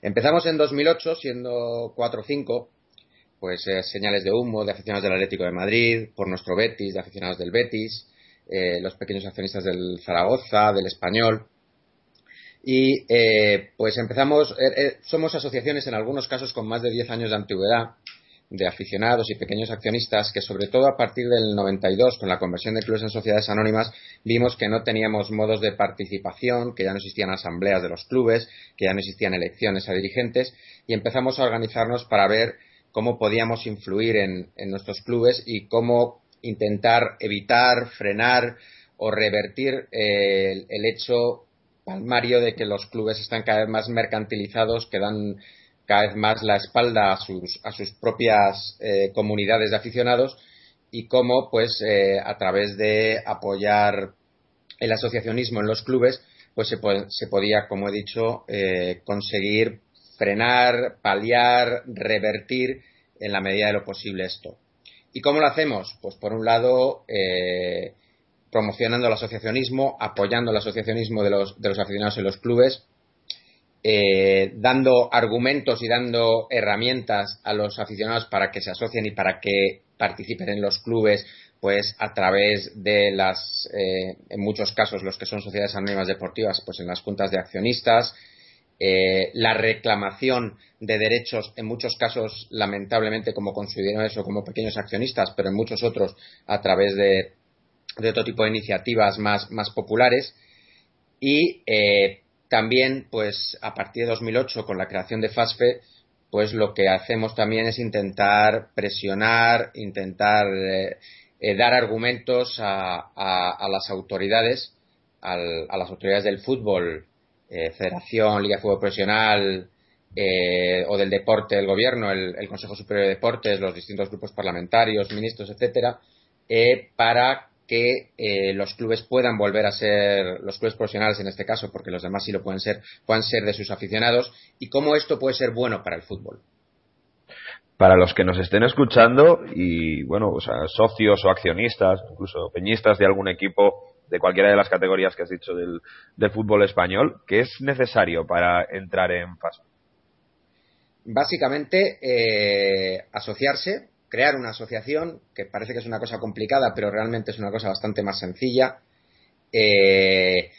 Empezamos en 2008 siendo 4 o 5, pues eh, señales de humo de aficionados del Atlético de Madrid, por nuestro Betis, de aficionados del Betis, eh, los pequeños accionistas del Zaragoza, del Español. Y eh, pues empezamos, eh, somos asociaciones en algunos casos con más de 10 años de antigüedad, de aficionados y pequeños accionistas que sobre todo a partir del 92 con la conversión de clubes en sociedades anónimas vimos que no teníamos modos de participación, que ya no existían asambleas de los clubes, que ya no existían elecciones a dirigentes y empezamos a organizarnos para ver cómo podíamos influir en, nuestros clubes y cómo intentar evitar, frenar o revertir eh, el, el hecho palmario de que los clubes están cada vez más mercantilizados, que dan cada vez más la espalda a sus, a sus propias eh, comunidades de aficionados y cómo, pues, eh, a través de apoyar el asociacionismo en los clubes, pues se, se podía, como he dicho, eh, conseguir frenar, paliar, revertir en la medida de lo posible esto. ¿Y cómo lo hacemos? Pues por un lado, promocionando el asociacionismo, apoyando el asociacionismo de los, de los aficionados en los clubes, eh, dando argumentos y dando herramientas a los aficionados para que se asocien y para que participen en los clubes, pues a través de las, eh, en muchos casos, los que son sociedades anónimas deportivas, pues en las juntas de accionistas, eh, la reclamación de derechos, en muchos casos, lamentablemente, como consumidores o como pequeños accionistas, pero en muchos otros a través de, otro tipo de iniciativas más, populares. Y eh, también, pues, a partir de 2008, con la creación de FASFE, pues lo que hacemos también es intentar presionar, intentar eh, dar argumentos a, las autoridades, a las autoridades del fútbol eh, Federación, Liga de Fútbol Profesional eh, o del deporte, el gobierno, el, Consejo Superior de Deportes, los distintos grupos parlamentarios, ministros, etcétera, eh, para que los clubes puedan volver a ser, los clubes profesionales en este caso, porque los demás sí lo pueden ser, puedan ser de sus aficionados, y cómo esto puede ser bueno para el fútbol para los que nos estén escuchando y bueno, o sea, socios o accionistas, incluso peñistas de algún equipo de cualquiera de las categorías que has dicho del, fútbol español, ¿qué es necesario para entrar en FAS? Básicamente, eh, asociarse, crear una asociación, que parece que es una cosa complicada, pero realmente es una cosa bastante más sencilla. Eh,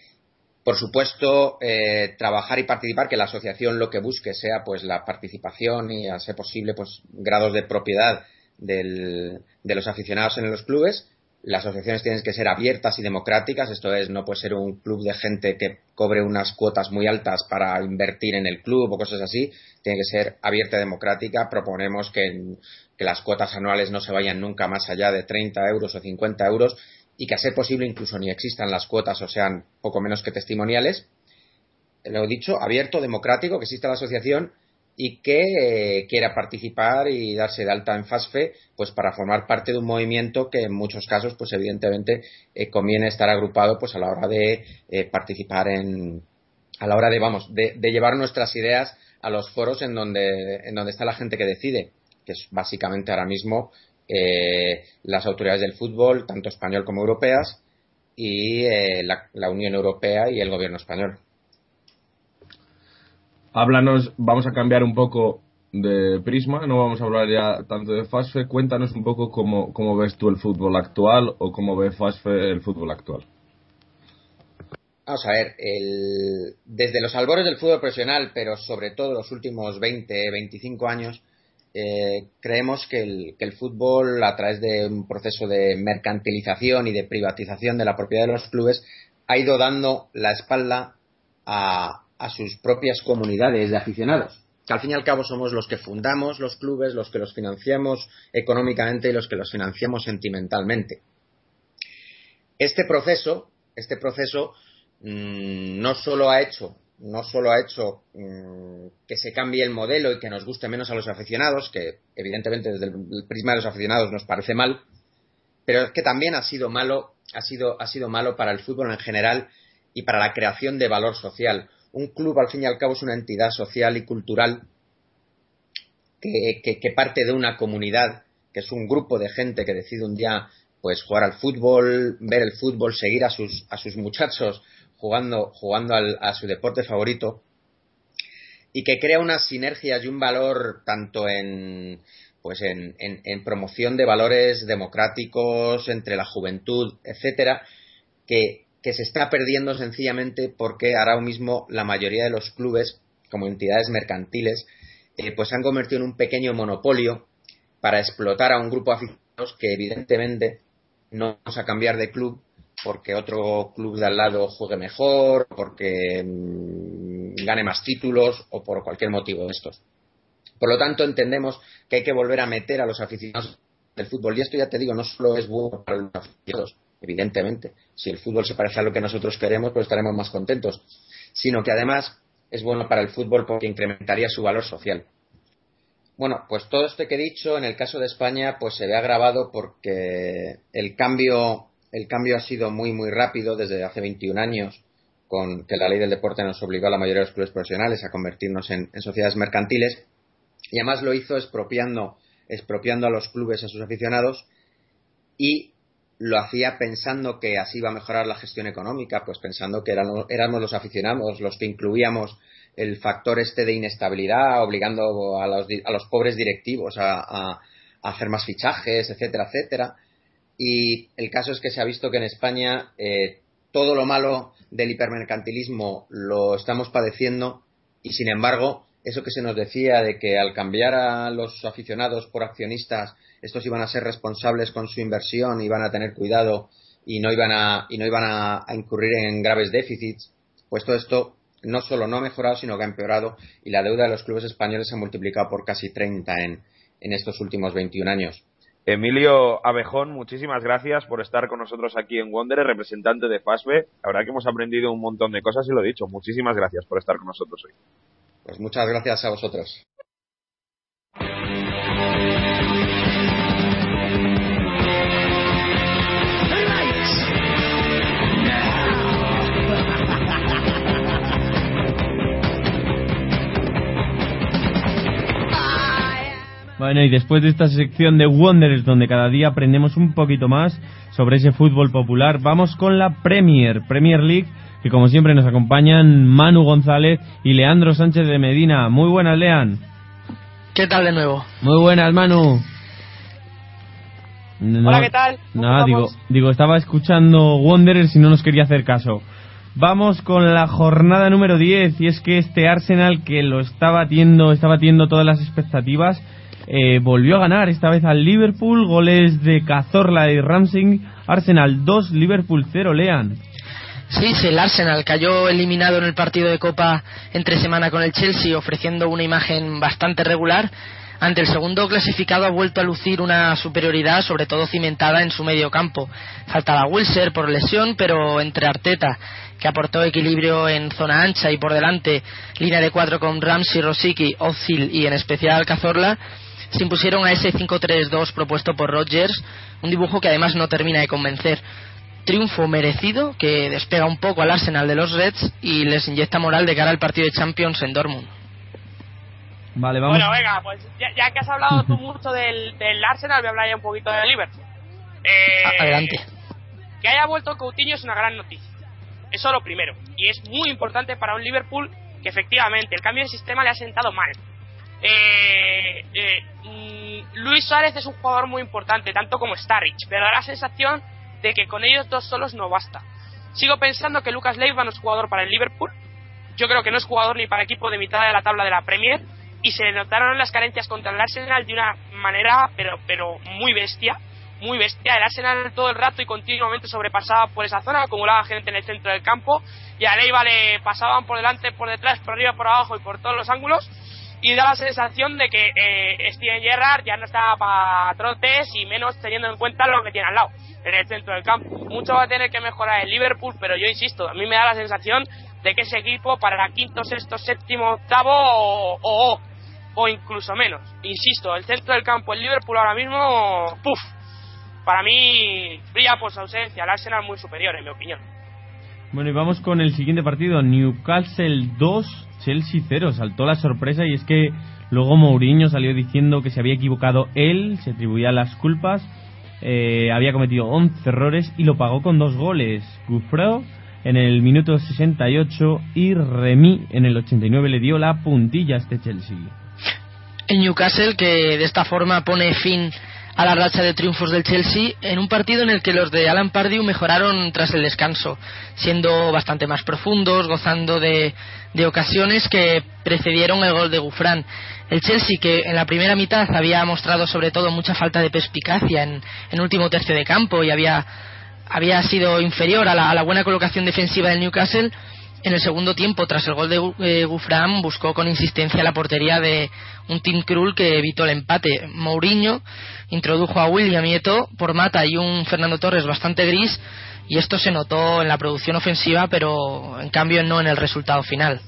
por supuesto, eh, trabajar y participar, que la asociación lo que busque sea pues la participación y, a ser posible, pues grados de propiedad de los aficionados en los clubes las asociaciones tienen que ser abiertas y democráticas, esto es, no puede ser un club de gente que cobre unas cuotas muy altas para invertir en el club o cosas así, tiene que ser abierta y democrática. Proponemos que, las cuotas anuales no se vayan nunca más allá de 30 euros o 50 euros y que a ser posible incluso ni existan las cuotas o sean poco menos que testimoniales. Lo dicho, abierto, democrático, que exista la asociación y que eh, quiera participar y darse de alta en FASFE pues para formar parte de un movimiento que en muchos casos pues evidentemente eh, conviene estar agrupado pues a la hora de eh, participar en a la hora de vamos de, llevar nuestras ideas a los foros en donde en donde está la gente que decide que es básicamente ahora mismo las autoridades del fútbol tanto español como europeas y la Unión Europea y el gobierno español háblanos, vamos a cambiar un poco de prisma, no vamos a hablar ya tanto de FASFE, cuéntanos un poco cómo, cómo ves tú el fútbol actual o cómo ve FASFE el fútbol actual. Vamos a ver, el, desde los albores del fútbol profesional, pero sobre todo los últimos 20, 25 años, eh, creemos que el, que el, fútbol, a través de un proceso de mercantilización y de privatización de la propiedad de los clubes, ha ido dando la espalda a, a sus propias comunidades de aficionados, que al fin y al cabo somos los que fundamos los clubes, los que los financiamos económicamente y los que los financiamos sentimentalmente. Este proceso, este proceso mm, no solo ha hecho no solo ha hecho mm, que se cambie el modelo y que nos guste menos a los aficionados, que evidentemente desde el prisma de los aficionados nos parece mal, pero es que también ha sido malo, ha sido, ha sido malo para el fútbol en general y para la creación de valor social un club al fin y al cabo es una entidad social y cultural que, parte de una comunidad, que es un grupo de gente que decide un día pues jugar al fútbol, ver el fútbol, seguir a sus, a sus muchachos jugando, jugando a su deporte favorito y que crea unas sinergias y un valor tanto en pues en promoción de valores democráticos entre la juventud, etcétera, que, que se está perdiendo sencillamente porque ahora mismo la mayoría de los clubes, como entidades mercantiles, eh, pues se han convertido en un pequeño monopolio para explotar a un grupo de aficionados que evidentemente no vamos a cambiar de club porque otro club de al lado juegue mejor, porque mm, gane más títulos o por cualquier motivo de estos. Por lo tanto, entendemos que hay que volver a meter a los aficionados del fútbol. Y esto ya te digo, no solo es bueno para los aficionados, evidentemente. Si el fútbol se parece a lo que nosotros queremos, pues estaremos más contentos. Sino que además es bueno para el fútbol porque incrementaría su valor social. Bueno, pues todo esto que he dicho en el caso de España pues se ve agravado porque el cambio, el cambio ha sido muy muy rápido desde hace 21 años con que la ley del deporte nos obligó a la mayoría de los clubes profesionales a convertirnos en, en sociedades mercantiles y además lo hizo expropiando, expropiando a los clubes, a sus aficionados y lo hacía pensando que así iba a mejorar la gestión económica, pues pensando que éramos, éramos los aficionados los que incluíamos el factor este de inestabilidad, obligando a los, a los pobres directivos a, a, hacer más fichajes, etcétera, etcétera. Y el caso es que se ha visto que en España eh, todo lo malo del hipermercantilismo lo estamos padeciendo y sin embargo eso que se nos decía de que al cambiar a los aficionados por accionistas estos iban a ser responsables con su inversión iban a tener cuidado y no iban a y no iban a, incurrir en graves déficits pues todo esto no solo no ha mejorado sino que ha empeorado y la deuda de los clubes españoles se ha multiplicado por casi 30 en, en estos últimos 21 años Emilio Abejón, muchísimas gracias por estar con nosotros aquí en Wonder, representante de FASBE. La verdad que hemos aprendido un montón de cosas y lo he dicho. Muchísimas gracias por estar con nosotros hoy. Pues muchas gracias a vosotros. Bueno, y después de esta sección de Wanderers, donde cada día aprendemos un poquito más sobre ese fútbol popular, vamos con la Premier, Premier League, que como siempre nos acompañan Manu González y Leandro Sánchez de Medina. Muy buenas, Lean. ¿Qué tal de nuevo? Muy buenas, Manu. No, Hola, ¿qué tal? ¿Cómo Nada, digo, digo, estaba escuchando Wanderers y no nos quería hacer caso. Vamos con la jornada número 10 y es que este Arsenal que lo está batiendo, está batiendo todas las expectativas, eh, volvió a ganar esta vez al Liverpool, goles de Cazorla y Ramsey, Arsenal 2, Liverpool 0, Lean. Sí, sí, el Arsenal cayó eliminado en el partido de Copa entre semana con el Chelsea, ofreciendo una imagen bastante regular. Ante el segundo clasificado ha vuelto a lucir una superioridad, sobre todo cimentada en su medio campo. Faltaba Wilser por lesión, pero entre Arteta, que aportó equilibrio en zona ancha y por delante, línea de cuatro con Ramsey, Rosicky, Ozil y en especial Cazorla, se impusieron a ese 5-3-2 propuesto por Rodgers, un dibujo que además no termina de convencer triunfo merecido que despega un poco al Arsenal de los Reds y les inyecta moral de cara al partido de Champions en Dortmund. Vale, vamos. Bueno, venga, pues ya, ya que has hablado tú mucho del, del Arsenal, voy a hablar ya un poquito del Liverpool. Eh, Adelante. Que haya vuelto Coutinho es una gran noticia. Eso lo primero. Y es muy importante para un Liverpool que efectivamente el cambio de sistema le ha sentado mal. Eh, eh, mm, Luis Suárez es un jugador muy importante, tanto como Starrich, pero da la sensación de que con ellos dos solos no basta. Sigo pensando que Lucas Leiva no es jugador para el Liverpool. Yo creo que no es jugador ni para equipo de mitad de la tabla de la Premier. Y se notaron las carencias contra el Arsenal de una manera, pero, pero muy bestia. Muy bestia. El Arsenal todo el rato y continuamente sobrepasaba por esa zona, acumulaba gente en el centro del campo. Y a Leiva le pasaban por delante, por detrás, por arriba, por abajo y por todos los ángulos y da la sensación de que eh, Steven Gerrard ya no está para trotes y menos teniendo en cuenta lo que tiene al lado, en el centro del campo. Mucho va a tener que mejorar el Liverpool, pero yo insisto, a mí me da la sensación de que ese equipo para quinto, sexto, séptimo, octavo o, o, o incluso menos. Insisto, el centro del campo, el Liverpool ahora mismo, puff, para mí brilla por su ausencia, el Arsenal muy superior en mi opinión. Bueno, y vamos con el siguiente partido. Newcastle 2, Chelsea 0. Saltó la sorpresa y es que luego Mourinho salió diciendo que se había equivocado él, se atribuía las culpas, eh, había cometido 11 errores y lo pagó con dos goles. Gufro en el minuto 68 y Remy en el 89 le dio la puntilla a este Chelsea. El Newcastle que de esta forma pone fin a la racha de triunfos del Chelsea en un partido en el que los de Alan Pardew mejoraron tras el descanso, siendo bastante más profundos, gozando de, de ocasiones que precedieron el gol de Gufrán. El Chelsea, que en la primera mitad había mostrado sobre todo mucha falta de perspicacia en, en último tercio de campo y había, había sido inferior a la, a la buena colocación defensiva del Newcastle, en el segundo tiempo, tras el gol de eh, Gufram, buscó con insistencia la portería de un Tim Krul que evitó el empate. Mourinho introdujo a William y Eto por Mata y un Fernando Torres bastante gris y esto se notó en la producción ofensiva, pero en cambio no en el resultado final.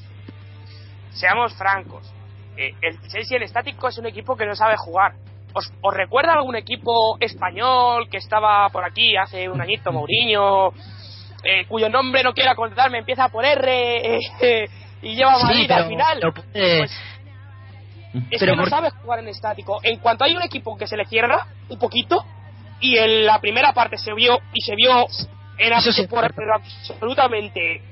Seamos francos, eh, el Chelsea en estático es un equipo que no sabe jugar. ¿Os, ¿Os recuerda algún equipo español que estaba por aquí hace un añito, Mourinho, eh, cuyo nombre no quiero acordarme, empieza por R eh, y lleva Sí, Madrid pero- al final. pero Pues, es Pero que no sabes jugar en estático. En cuanto hay un equipo que se le cierra un poquito, y en la primera parte se vio, y se vio Eso sí. por- absolutamente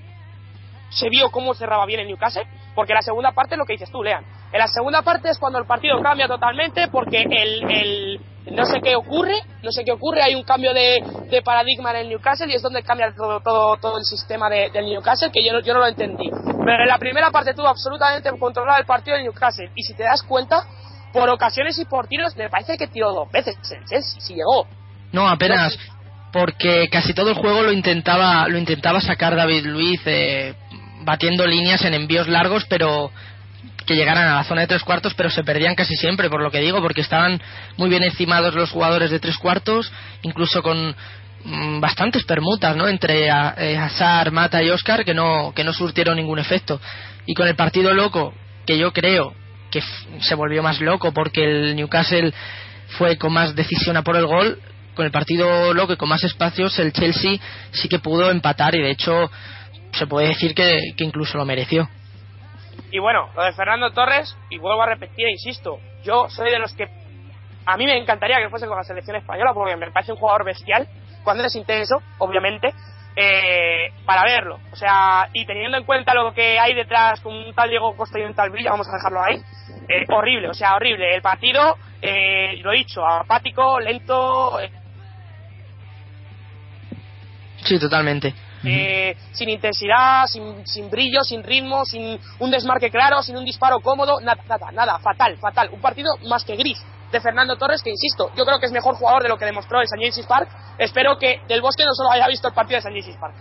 se vio cómo cerraba bien el Newcastle, porque la segunda parte es lo que dices tú, Lean. En la segunda parte es cuando el partido cambia totalmente, porque el, el no sé qué ocurre, no sé qué ocurre, hay un cambio de, paradigma en el Newcastle y es donde cambia todo, todo, todo el sistema de- del Newcastle, que yo no, yo no lo entendí. Pero en la primera parte tuvo absolutamente controlado el partido del Newcastle, y si te das cuenta, por ocasiones y por tiros, me parece que tiró dos veces el Chelsea, si llegó. No, apenas porque casi todo el juego lo intentaba lo intentaba sacar David Luiz eh, batiendo líneas en envíos largos, pero que llegaran a la zona de tres cuartos, pero se perdían casi siempre, por lo que digo, porque estaban muy bien estimados los jugadores de tres cuartos, incluso con mm, bastantes permutas, ¿no? Entre eh, Hazard, Mata y Oscar que no que no surtieron ningún efecto. Y con el partido loco, que yo creo que se volvió más loco porque el Newcastle fue con más decisión a por el gol, con el partido loco y con más espacios, el Chelsea sí que pudo empatar y de hecho se puede decir que incluso lo mereció. Y bueno, lo de Fernando Torres, y vuelvo a repetir, insisto, yo soy de los que a mí me encantaría que fuese con la selección española porque me parece un jugador bestial, cuando es intenso, obviamente, eh, para verlo. O sea, y teniendo en cuenta lo que hay detrás con un tal Diego Costa y un tal Villa, vamos a dejarlo ahí, eh, horrible, o sea, horrible. El partido, eh, lo he dicho, apático, lento, eh, Sí, totalmente. Eh, sin intensidad, sin, sin brillo, sin ritmo, sin un desmarque claro, sin un disparo cómodo, nada, nada, nada, fatal, fatal. Un partido más que gris de Fernando Torres, que insisto, yo creo que es mejor jugador de lo que demostró en San James Park. Espero que Del Bosque no solo haya visto el partido de San James Park.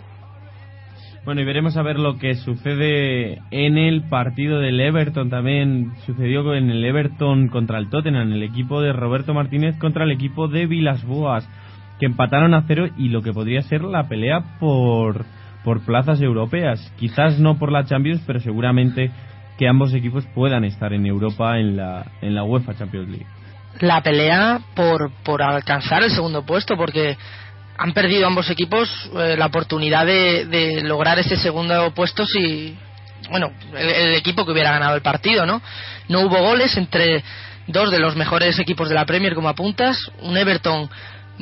Bueno, y veremos a ver lo que sucede en el partido del Everton. También sucedió en el Everton contra el Tottenham, el equipo de Roberto Martínez contra el equipo de Vilas Boas, que empataron a cero y lo que podría ser la pelea por, por plazas europeas. Quizás no por la Champions, pero seguramente que ambos equipos puedan estar en Europa en la, en la UEFA Champions League. La pelea por, por alcanzar el segundo puesto, porque han perdido ambos equipos eh, la oportunidad de, de lograr ese segundo puesto si, bueno, el, el equipo que hubiera ganado el partido, ¿no? No hubo goles entre dos de los mejores equipos de la Premier como apuntas, un Everton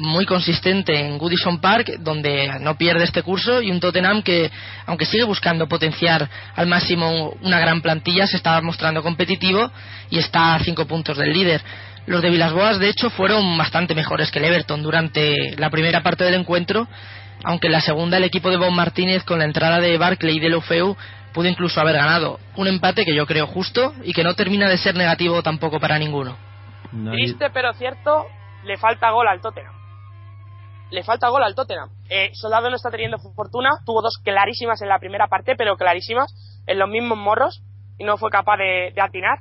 muy consistente en Goodison Park, donde no pierde este curso, y un Tottenham que, aunque sigue buscando potenciar al máximo una gran plantilla, se está mostrando competitivo y está a cinco puntos del líder. Los de Vilasboas, de hecho, fueron bastante mejores que el Everton durante la primera parte del encuentro, aunque en la segunda el equipo de Bob Martínez, con la entrada de Barclay y de Lofeu, pudo incluso haber ganado. Un empate que yo creo justo y que no termina de ser negativo tampoco para ninguno. Triste pero cierto, le falta gol al Tottenham. Le falta gol al Tottenham. Eh, Soldado no está teniendo fortuna, tuvo dos clarísimas en la primera parte, pero clarísimas, en los mismos morros, y no fue capaz de, de atinar.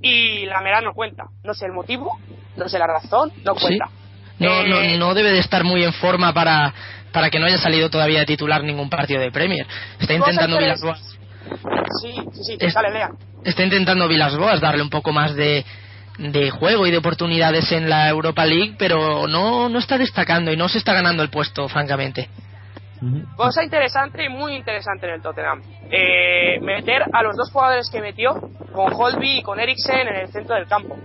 Y la mera no cuenta. No sé el motivo, no sé la razón, no Sí. cuenta. No, Eh, no, no debe de estar muy en forma para, para que no haya salido todavía de titular ningún partido de Premier. Está intentando Vilasboas, Sí, sí, sí, Es- está intentando Vilasboas darle un poco más de, de juego y de oportunidades en la Europa League, pero no, no está destacando y no se está ganando el puesto, francamente. Cosa interesante y muy interesante en el Tottenham. Eh, meter a los dos jugadores que metió, con Holby y con Eriksen en el centro del campo.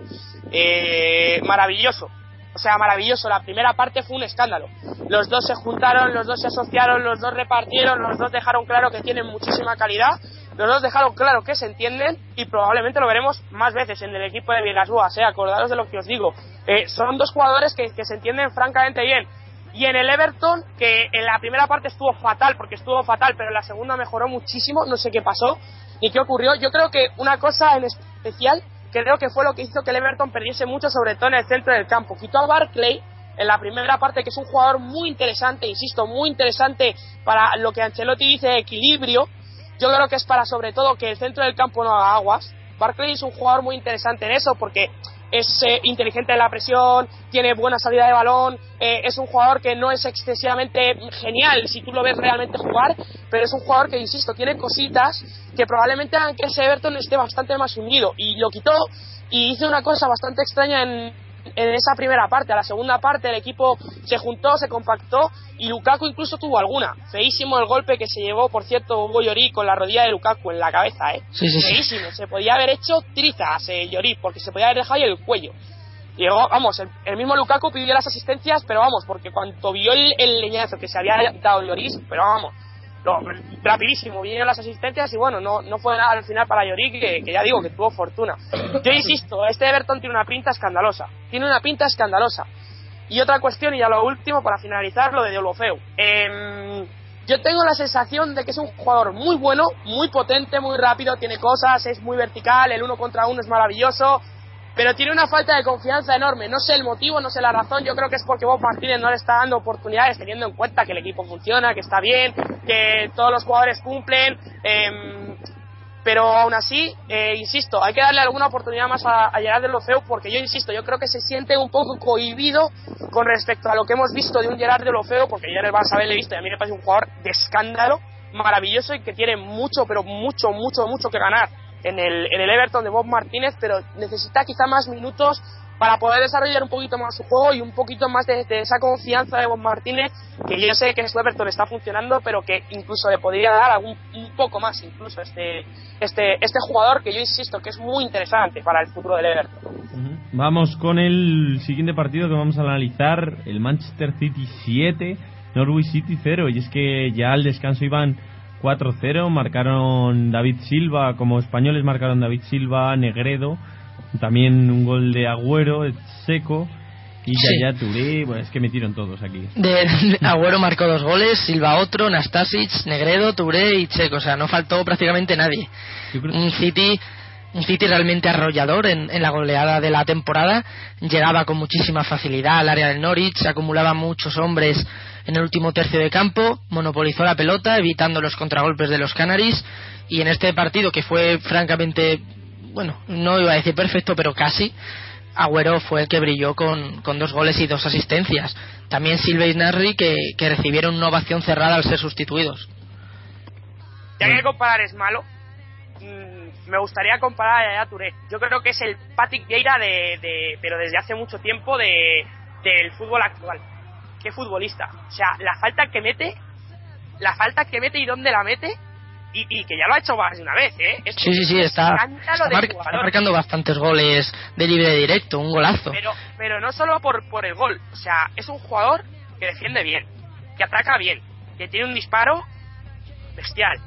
Eh, maravilloso. O sea, maravilloso. La primera parte fue un escándalo. Los dos se juntaron, los dos se asociaron, los dos repartieron, los dos dejaron claro que tienen muchísima calidad, los dos dejaron claro que se entienden y probablemente lo veremos más veces en el equipo de Villasboas. ¿eh? Acordaros de lo que os digo. Eh, son dos jugadores que, que se entienden francamente bien. Y en el Everton, que en la primera parte estuvo fatal, porque estuvo fatal, pero en la segunda mejoró muchísimo, no sé qué pasó ni qué ocurrió. Yo creo que una cosa en especial, creo que fue lo que hizo que el Everton perdiese mucho, sobre todo en el centro del campo. Quitó a Barclay en la primera parte, que es un jugador muy interesante, insisto, muy interesante para lo que Ancelotti dice de equilibrio. Yo creo que es para sobre todo que el centro del campo no haga aguas. Barclay es un jugador muy interesante en eso porque es eh, inteligente en la presión, tiene buena salida de balón, eh, es un jugador que no es excesivamente genial si tú lo ves realmente jugar, pero es un jugador que, insisto, tiene cositas que probablemente hagan que ese Everton esté bastante más hundido. Y lo quitó y hizo una cosa bastante extraña en en esa primera parte. A la segunda parte el equipo se juntó, se compactó y Lukaku incluso tuvo alguna. Feísimo el golpe que se llevó, por cierto, Hugo Llorí con la rodilla de Lukaku en la cabeza, ¿eh? Sí, sí, sí. Feísimo. Se podía haber hecho trizas eh, Llorí porque se podía haber dejado ahí el cuello. Llegó, vamos, el, el mismo Lukaku pidió las asistencias, pero vamos, porque cuando vio el, el leñazo que se había dado Lloris, pero vamos, lo- rapidísimo, vinieron las asistencias y bueno, no, no fue nada al final para Lloris, que, que ya digo que tuvo fortuna. Yo insisto, este Everton tiene una pinta escandalosa, tiene una pinta escandalosa. Y otra cuestión, y ya lo último, para finalizar, lo de Deulofeu. Em, yo tengo la sensación de que es un jugador muy bueno, muy potente, muy rápido, tiene cosas, es muy vertical, el uno contra uno es maravilloso, pero tiene una falta de confianza enorme. No sé el motivo, no sé la razón. Yo creo que es porque Bob Martínez no le está dando oportunidades, teniendo en cuenta que el equipo funciona, que está bien, que todos los jugadores cumplen. em, pero aún así, eh, insisto, hay que darle alguna oportunidad más a, a Gerard Deulofeu porque yo insisto, yo creo que se siente un poco cohibido con respecto a lo que hemos visto de un Gerard Deulofeu, porque ya en el Barça B le visto y a mí me parece un jugador de escándalo, maravilloso y que tiene mucho, pero mucho, mucho, mucho que ganar en el, en el Everton de Bob Martínez, pero necesita quizá más minutos para poder desarrollar un poquito más su juego y un poquito más de, esa confianza de Bob Martínez, que yo sé que su Everton está funcionando, pero que incluso le podría dar algún, un poco más incluso este, este, este jugador que yo insisto que es muy interesante para el futuro del Everton. Vamos con el siguiente partido que vamos a analizar, el Manchester City 7, Norwich City 0. Y es que ya al descanso iban 4-0, marcaron David Silva, como españoles marcaron David Silva, Negredo, también un gol de Agüero, Seco y Sí. Yaya Touré, bueno, es que metieron todos aquí. De, de- Agüero marcó dos goles, Silva otro, Nastasic, Negredo, Touré y Checo. O sea, no faltó prácticamente nadie. Un City, un City realmente arrollador en, en la goleada de la temporada. Llegaba con muchísima facilidad al área del Norwich, acumulaba muchos hombres en el último tercio de campo, monopolizó la pelota, evitando los contragolpes de los Canaries. Y en este partido, que fue francamente, bueno, no iba a decir perfecto, pero casi, Agüero fue el que brilló con, con dos goles y dos asistencias. También Silva y Narri que, que recibieron una ovación cerrada al ser sustituidos. Ya que comparar es malo, mm, me gustaría comparar a Yaya Touré. Yo creo que es el Patrick Vieira de, de- pero desde hace mucho tiempo de, del fútbol actual. Qué futbolista. O sea, la falta que mete, la falta que mete y dónde la mete, y, y que ya lo ha hecho más de una vez, ¿eh? Es Sí, sí, sí, está, está, mar- marcando bastantes goles de libre directo, un golazo. Pero, pero no solo por, por el gol. O sea, es un jugador que defiende bien, que ataca bien, que tiene un disparo bestial,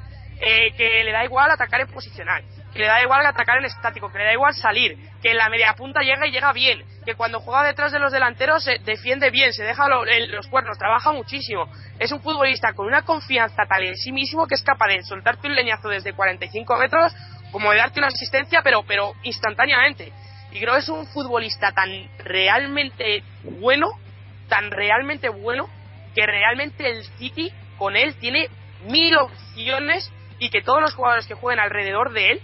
eh, que le da igual atacar en posicional, que le da igual atacar en estático, que le da igual salir, que en la media punta llega y llega bien, que cuando juega detrás de los delanteros se defiende bien, se deja los cuernos, trabaja muchísimo. Es un futbolista con una confianza tal en sí mismo que es capaz de soltarte un leñazo desde 45 metros como de darte una asistencia, pero, pero instantáneamente. Y creo que es un futbolista tan realmente bueno, tan realmente bueno, que realmente el City con él tiene mil opciones y que todos los jugadores que jueguen alrededor de él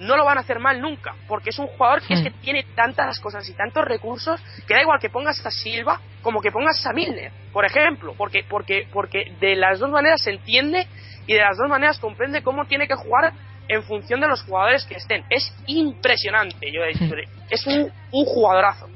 no lo van a hacer mal nunca, porque es un jugador que es que tiene tantas cosas y tantos recursos que da igual que pongas a Silva como que pongas a Milner, por ejemplo, porque porque porque de las dos maneras se entiende y de las dos maneras comprende cómo tiene que jugar en función de los jugadores que estén. Es impresionante, yo he dicho, es un, un jugadorazo.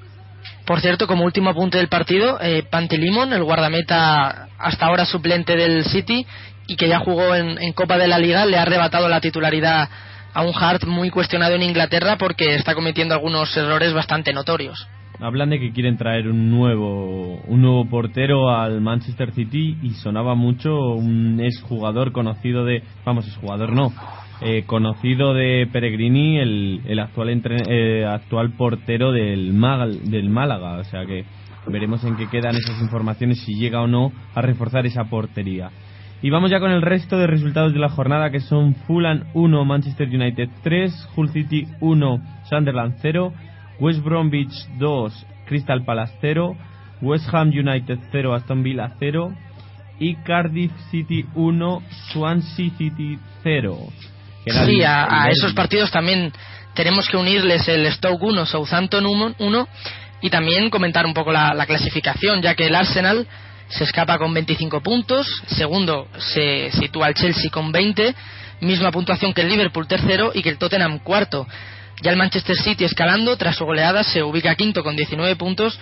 Por cierto, como último apunte del partido, eh, Pantelimon, el guardameta hasta ahora suplente del City y que ya jugó en, en Copa de la Liga, le ha arrebatado la titularidad a un Hart muy cuestionado en Inglaterra porque está cometiendo algunos errores bastante notorios. Hablan de que quieren traer un nuevo un nuevo portero al Manchester City y sonaba mucho un exjugador conocido de vamos exjugador no eh, conocido de Peregrini el, el actual entre- eh, actual portero del Mal- del Málaga o sea que veremos en qué quedan esas informaciones si llega o no a reforzar esa portería y vamos ya con el resto de resultados de la jornada que son Fulham 1 Manchester United 3 Hull City 1 Sunderland 0 West Bromwich 2, Crystal Palace 0, West Ham United 0, Aston Villa 0 y Cardiff City 1, Swansea City 0. Que era Sí, a, a esos partidos también tenemos que unirles el Stoke 1, Southampton 1 y también comentar un poco la, la clasificación, ya que el Arsenal se escapa con 25 puntos, segundo se sitúa el Chelsea con 20, misma puntuación que el Liverpool tercero y que el Tottenham cuarto. Ya el Manchester City escalando, tras su goleada, se ubica quinto con 19 puntos,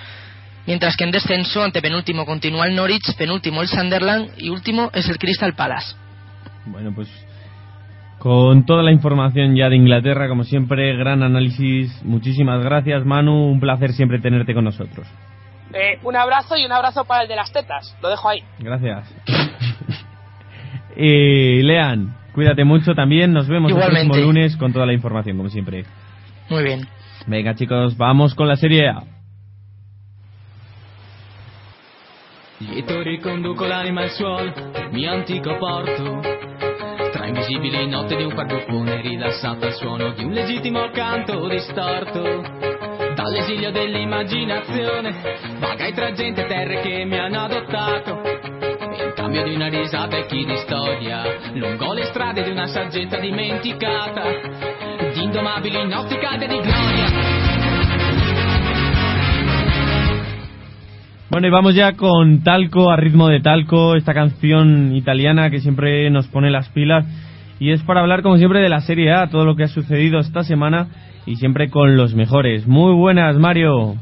mientras que en descenso, ante penúltimo, continúa el Norwich, penúltimo el Sunderland y último es el Crystal Palace. Bueno, pues con toda la información ya de Inglaterra, como siempre, gran análisis. Muchísimas gracias, Manu. Un placer siempre tenerte con nosotros. Eh, un abrazo y un abrazo para el de las tetas. Lo dejo ahí. Gracias. y Lean, cuídate mucho también. Nos vemos el próximo lunes con toda la información, como siempre. Muy bien. Venga, chicos, vamos con la serie A. Lieto riconduco l'anima al suolo, mio antico porto. Tra invisibili notte di un quadrufone rilassato al suono di un legittimo canto distorto. Dall'esilio dell'immaginazione, vagai tra gente e terre che mi hanno adottato. In cambio di una risata e chi di storia, lungo le strade di una saggezza dimenticata, di indomabili notti calde di gloria. Bueno, y vamos ya con Talco, a ritmo de Talco, esta canción italiana que siempre nos pone las pilas. Y es para hablar, como siempre, de la Serie A, todo lo que ha sucedido esta semana y siempre con los mejores. Muy buenas, Mario.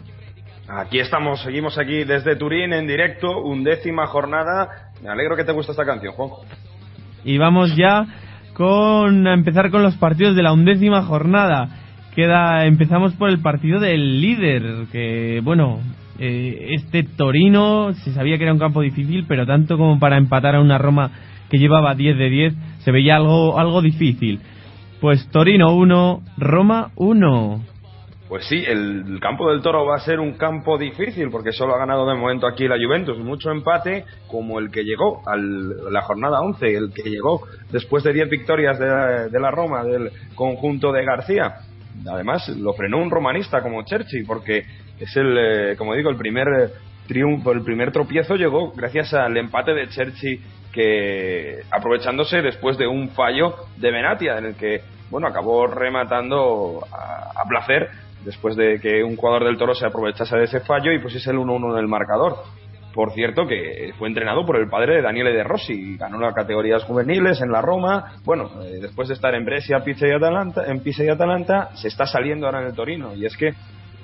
Aquí estamos, seguimos aquí desde Turín en directo, undécima jornada. Me alegro que te guste esta canción, Juanjo. Y vamos ya con a empezar con los partidos de la undécima jornada. Queda, empezamos por el partido del líder, que bueno, eh, este Torino se sabía que era un campo difícil, pero tanto como para empatar a una Roma que llevaba 10 de 10, se veía algo, algo difícil. Pues Torino 1, Roma 1. Pues sí, el, campo del Toro va a ser un campo difícil porque solo ha ganado de momento aquí la Juventus. Mucho empate como el que llegó a la jornada 11, el que llegó después de 10 victorias de, de la Roma, del conjunto de García. Además, lo frenó un romanista como Cherchi porque es el, eh, como digo, el primer eh, triunfo, el primer tropiezo llegó gracias al empate de Cherchi que aprovechándose después de un fallo de Benatia en el que bueno acabó rematando a, placer después de que un jugador del Toro se aprovechase de ese fallo y pusiese el 1-1 en el marcador. Por cierto, que fue entrenado por el padre de Daniele De Rossi, ganó las categorías juveniles en la Roma. Bueno, eh, después de estar en Brescia, Pisa y Atalanta, en Pisa y Atalanta, se está saliendo ahora en el Torino. Y es que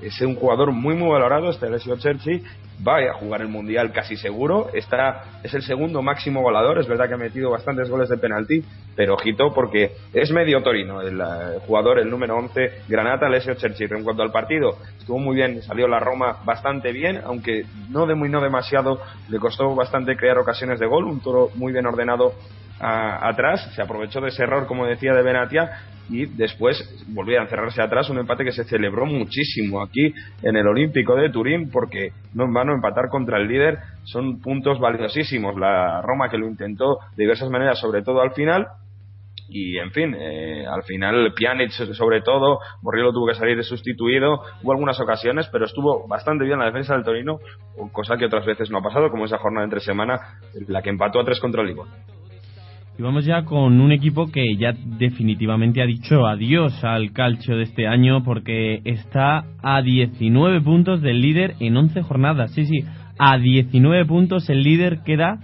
es un jugador muy muy valorado, este Alessio Cerci, va a jugar el Mundial casi seguro, está, es el segundo máximo volador, es verdad que ha metido bastantes goles de penalti, pero ojito porque es medio torino, el, eh, jugador, el número 11, Granata Alessio Cerci. En cuanto al partido, estuvo muy bien, salió la Roma bastante bien, aunque no de muy no demasiado, le costó bastante crear ocasiones de gol, un toro muy bien ordenado atrás, se aprovechó de ese error, como decía, de Benatia y después volvió a cerrarse atrás, un empate que se celebró muchísimo aquí en el Olímpico de Turín, porque no en vano empatar contra el líder son puntos valiosísimos. La Roma que lo intentó de diversas maneras, sobre todo al final, y en fin, eh, al final Pjanic sobre todo, Borriello tuvo que salir sustituido, hubo algunas ocasiones, pero estuvo bastante bien la defensa del Torino, cosa que otras veces no ha pasado, como esa jornada entre semana, la que empató a tres contra el. Y vamos ya con un equipo que ya definitivamente ha dicho adiós al calcio de este año porque está a 19 puntos del líder en 11 jornadas. Sí, sí, a 19 puntos el líder queda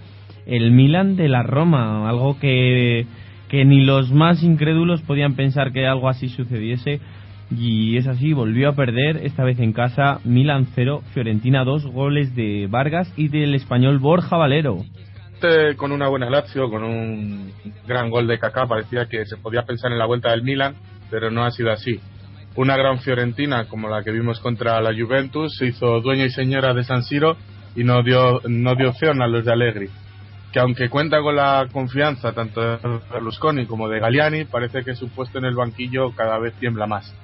el Milan de la Roma, algo que, que ni los más incrédulos podían pensar que algo así sucediese. Y es así, volvió a perder, esta vez en casa, Milan 0, Fiorentina 2, goles de Vargas y del español Borja Valero con una buena Lazio, con un gran gol de Kaká, parecía que se podía pensar en la vuelta del Milan, pero no ha sido así. Una gran Fiorentina como la que vimos contra la Juventus se hizo dueña y señora de San Siro y no dio, no dio opción a los de Allegri, que aunque cuenta con la confianza tanto de Berlusconi como de Galliani, parece que su puesto en el banquillo cada vez tiembla más.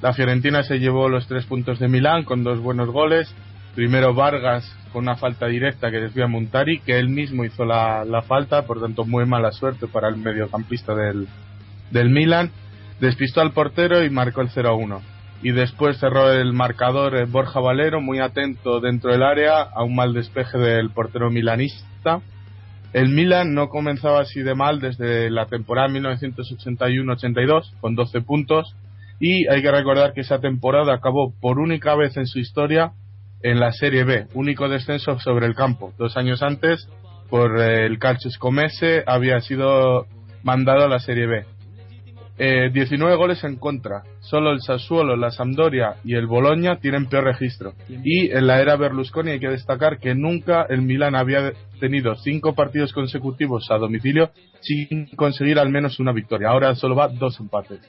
La Fiorentina se llevó los tres puntos de Milán con dos buenos goles, primero Vargas con una falta directa que desvía Montari, que él mismo hizo la, falta, por tanto muy mala suerte para el mediocampista del, del Milan. Despistó al portero y marcó el 0-1. Y después cerró el marcador eh, Borja Valero, muy atento dentro del área, a un mal despeje del portero milanista. El Milan no comenzaba así de mal desde la temporada 1981-82, con 12 puntos. Y hay que recordar que esa temporada acabó por única vez en su historia en la Serie B, único descenso sobre el campo. Dos años antes, por el Calcio Scomese, había sido mandado a la Serie B. Eh, 19 goles en contra. Solo el Sassuolo, la Sampdoria y el Bologna tienen peor registro. Y en la era Berlusconi hay que destacar que nunca el Milan había tenido cinco partidos consecutivos a domicilio sin conseguir al menos una victoria. Ahora solo va dos empates.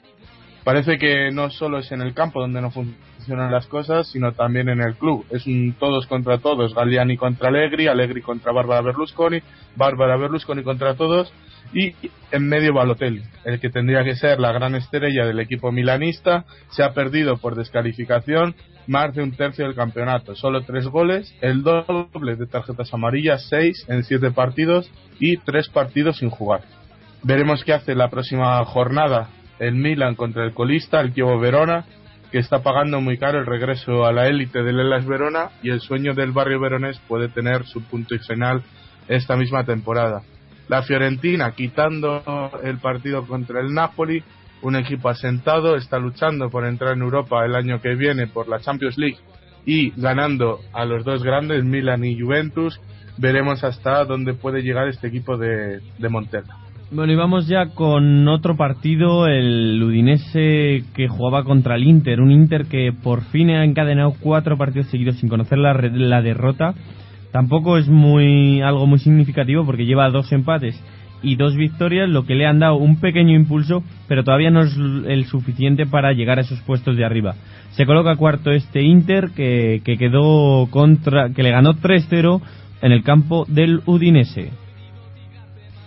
Parece que no solo es en el campo donde no funcionan las cosas, sino también en el club. Es un todos contra todos, Galliani contra Allegri, Allegri contra Bárbara Berlusconi, Bárbara Berlusconi contra todos y en medio Balotelli, el que tendría que ser la gran estrella del equipo milanista, se ha perdido por descalificación más de un tercio del campeonato, solo tres goles, el doble de tarjetas amarillas, seis en siete partidos y tres partidos sin jugar. Veremos qué hace la próxima jornada el Milan contra el colista, el Chievo Verona, que está pagando muy caro el regreso a la élite del Elas Verona y el sueño del barrio veronés puede tener su punto y final esta misma temporada. La Fiorentina, quitando el partido contra el Napoli, un equipo asentado, está luchando por entrar en Europa el año que viene por la Champions League y ganando a los dos grandes, Milan y Juventus, veremos hasta dónde puede llegar este equipo de, de Montella. Bueno, y vamos ya con otro partido, el Udinese que jugaba contra el Inter, un Inter que por fin ha encadenado cuatro partidos seguidos sin conocer la, la derrota. Tampoco es muy algo muy significativo porque lleva dos empates y dos victorias, lo que le han dado un pequeño impulso, pero todavía no es el suficiente para llegar a esos puestos de arriba. Se coloca cuarto este Inter que, que quedó contra, que le ganó 3-0 en el campo del Udinese.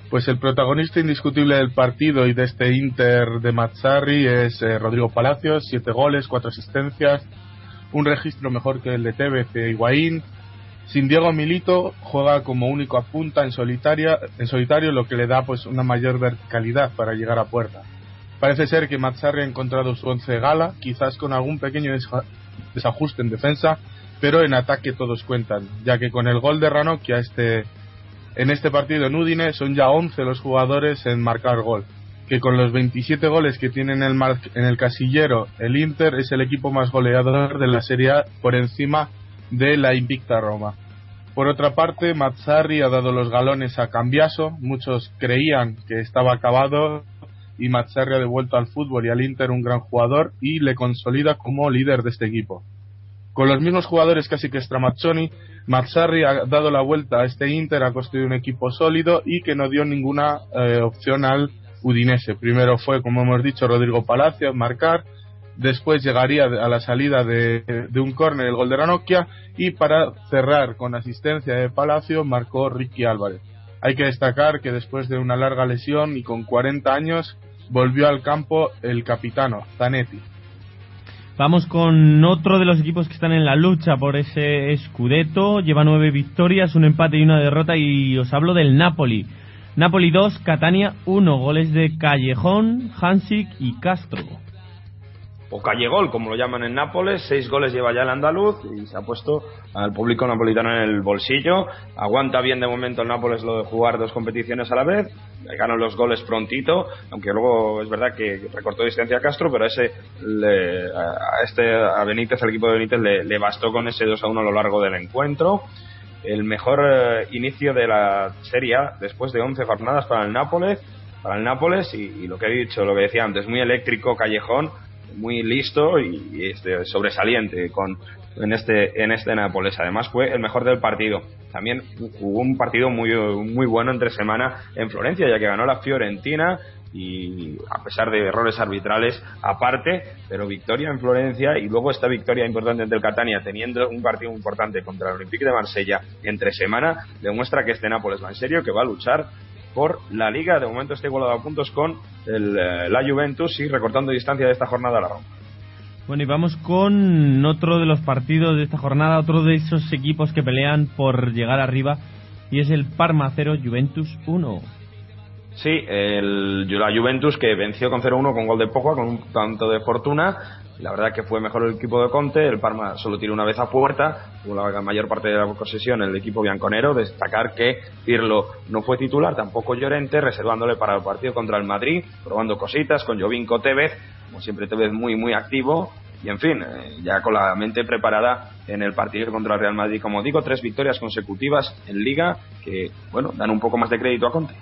Pues el protagonista indiscutible del partido y de este Inter de Mazzarri es eh, Rodrigo Palacios, siete goles, cuatro asistencias, un registro mejor que el de Tevez e Higuaín. Sin Diego Milito juega como único a punta en, solitaria, en solitario, lo que le da pues una mayor verticalidad para llegar a puerta. Parece ser que Mazzarri ha encontrado su once gala, quizás con algún pequeño desajuste en defensa, pero en ataque todos cuentan, ya que con el gol de Ranocchia este en este partido en Udine son ya 11 los jugadores en marcar gol, que con los 27 goles que tiene en el, en el casillero el Inter es el equipo más goleador de la Serie A por encima de la invicta Roma. Por otra parte, Mazzarri ha dado los galones a Cambiaso, muchos creían que estaba acabado y Mazzarri ha devuelto al fútbol y al Inter un gran jugador y le consolida como líder de este equipo. Con los mismos jugadores casi que Stramazzoni, Mazzarri ha dado la vuelta a este Inter, ha construido un equipo sólido y que no dio ninguna eh, opción al Udinese. Primero fue, como hemos dicho, Rodrigo Palacios marcar, después llegaría a la salida de, un córner el gol de Ranocchia y para cerrar con asistencia de Palacio marcó Ricky Álvarez. Hay que destacar que después de una larga lesión y con 40 años volvió al campo el capitano, Zanetti. Vamos con otro de los equipos que están en la lucha por ese Scudetto. Lleva nueve victorias, un empate y una derrota. Y os hablo del Napoli. Napoli 2, Catania 1. Goles de Callejón, Hansik y Castro o Callegol, como lo llaman en Nápoles, seis goles lleva ya el andaluz y se ha puesto al público napolitano en el bolsillo. Aguanta bien de momento el Nápoles lo de jugar dos competiciones a la vez, ganó los goles prontito, aunque luego es verdad que recortó distancia Castro, pero ese a este a Benítez, el equipo de Benítez le, bastó con ese 2 a 1 a lo largo del encuentro. El mejor eh, inicio de la Serie después de 11 jornadas para el Nápoles, para el Nápoles y lo que he dicho, lo que decía antes, muy eléctrico Callejón muy listo y, este, sobresaliente con en este en este Nápoles. Además fue el mejor del partido. También hubo un partido muy muy bueno entre semana en Florencia ya que ganó la Fiorentina y a pesar de errores arbitrales aparte, pero victoria en Florencia y luego esta victoria importante ante el Catania teniendo un partido importante contra el Olympique de Marsella entre semana demuestra que este Nápoles va en serio, que va a luchar por la Liga. De momento está igualado a puntos con el, eh, la Juventus y recortando distancia de esta jornada a la Roma. Bueno, y vamos con otro de los partidos de esta jornada, otro de esos equipos que pelean por llegar arriba, y es el Parma 0, Juventus 1. Sí, el, la Juventus que venció con 0-1 con gol de Pogba, con un tanto de fortuna. La verdad que fue mejor el equipo de Conte. El Parma solo tiró una vez a puerta. Tuvo la mayor parte de la posesión el equipo bianconero. Destacar que Pirlo no fue titular, tampoco Llorente, reservándole para el partido contra el Madrid, probando cositas con Jovinko Tevez, como siempre Tevez muy, muy activo. Y en fin, eh, ya con la mente preparada en el partido contra el Real Madrid. Como digo, tres victorias consecutivas en Liga que, bueno, dan un poco más de crédito a Conte.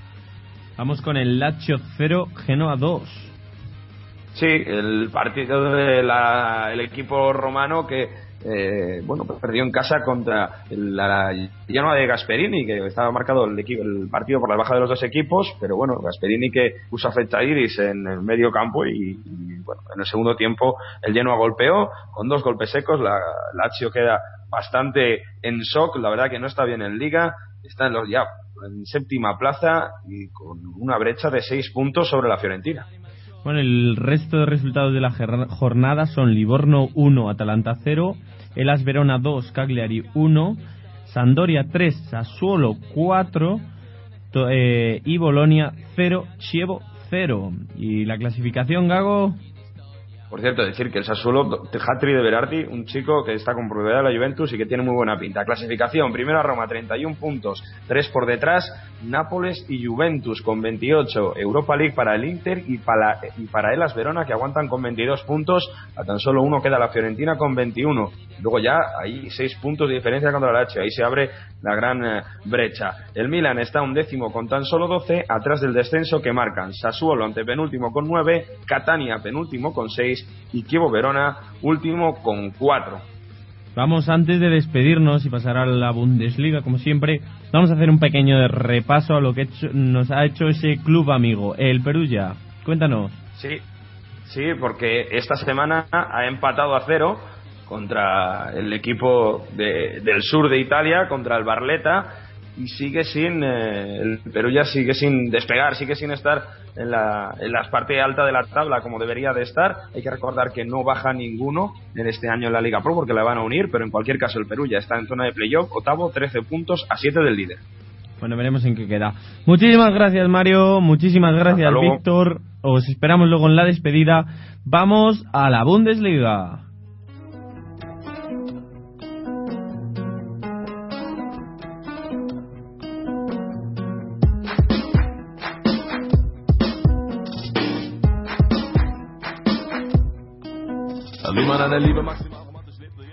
Vamos con el Lazio 0, Genoa 2. Sí, el partido del equipo romano que eh, bueno, pues perdió en casa contra la llama de Gasperini, que estaba marcado el, equipo, el partido por la baja de los dos equipos, pero bueno, Gasperini que usa fecha iris en el medio campo y, bueno, en el segundo tiempo el Genoa golpeó. Con dos golpes secos, la Lazio queda bastante en shock, la verdad que no está bien en liga, está en los ya en séptima plaza y con una brecha de seis puntos sobre la Fiorentina. Bueno, el resto de resultados de la jornada son Livorno 1, Atalanta 0, Elas Verona 2, Cagliari 1, Sandoria 3, Sassuolo 4 eh, y Bolonia 0, Chievo 0. Y la clasificación, Gago, por cierto, decir que el Sassuolo, Hatri de Berardi, un chico que está con propiedad de la Juventus y que tiene muy buena pinta. Clasificación, primero a Roma, 31 puntos, 3 por detrás, Nápoles y Juventus con 28, Europa League para el Inter y para, y para Verona que aguantan con 22 puntos, a tan solo uno queda la Fiorentina con 21. Luego ya hay 6 puntos de diferencia contra la H, ahí se abre la gran eh, brecha. El Milan está un décimo con tan solo 12, atrás del descenso que marcan Sassuolo ante penúltimo con 9, Catania penúltimo con 6 y Kievo Verona último con cuatro. Vamos, antes de despedirnos y pasar a la Bundesliga, como siempre, vamos a hacer un pequeño repaso a lo que nos ha hecho ese club amigo, el Perugia. Cuéntanos. Sí, sí, porque esta semana ha empatado a cero contra el equipo del sur de Italia, contra el Barletta, y sigue sin, eh, el Perugia sigue sin despegar, sigue sin estar en la, en la parte alta de la tabla como debería de estar. Hay que recordar que no baja ninguno en este año en la Liga Pro porque la van a unir, pero en cualquier caso el Perú ya está en zona de playoff, octavo, 13 puntos a 7 del líder. Bueno, veremos en qué queda. Muchísimas gracias Mario, muchísimas gracias Víctor. Os esperamos luego en la despedida. Vamos a la Bundesliga.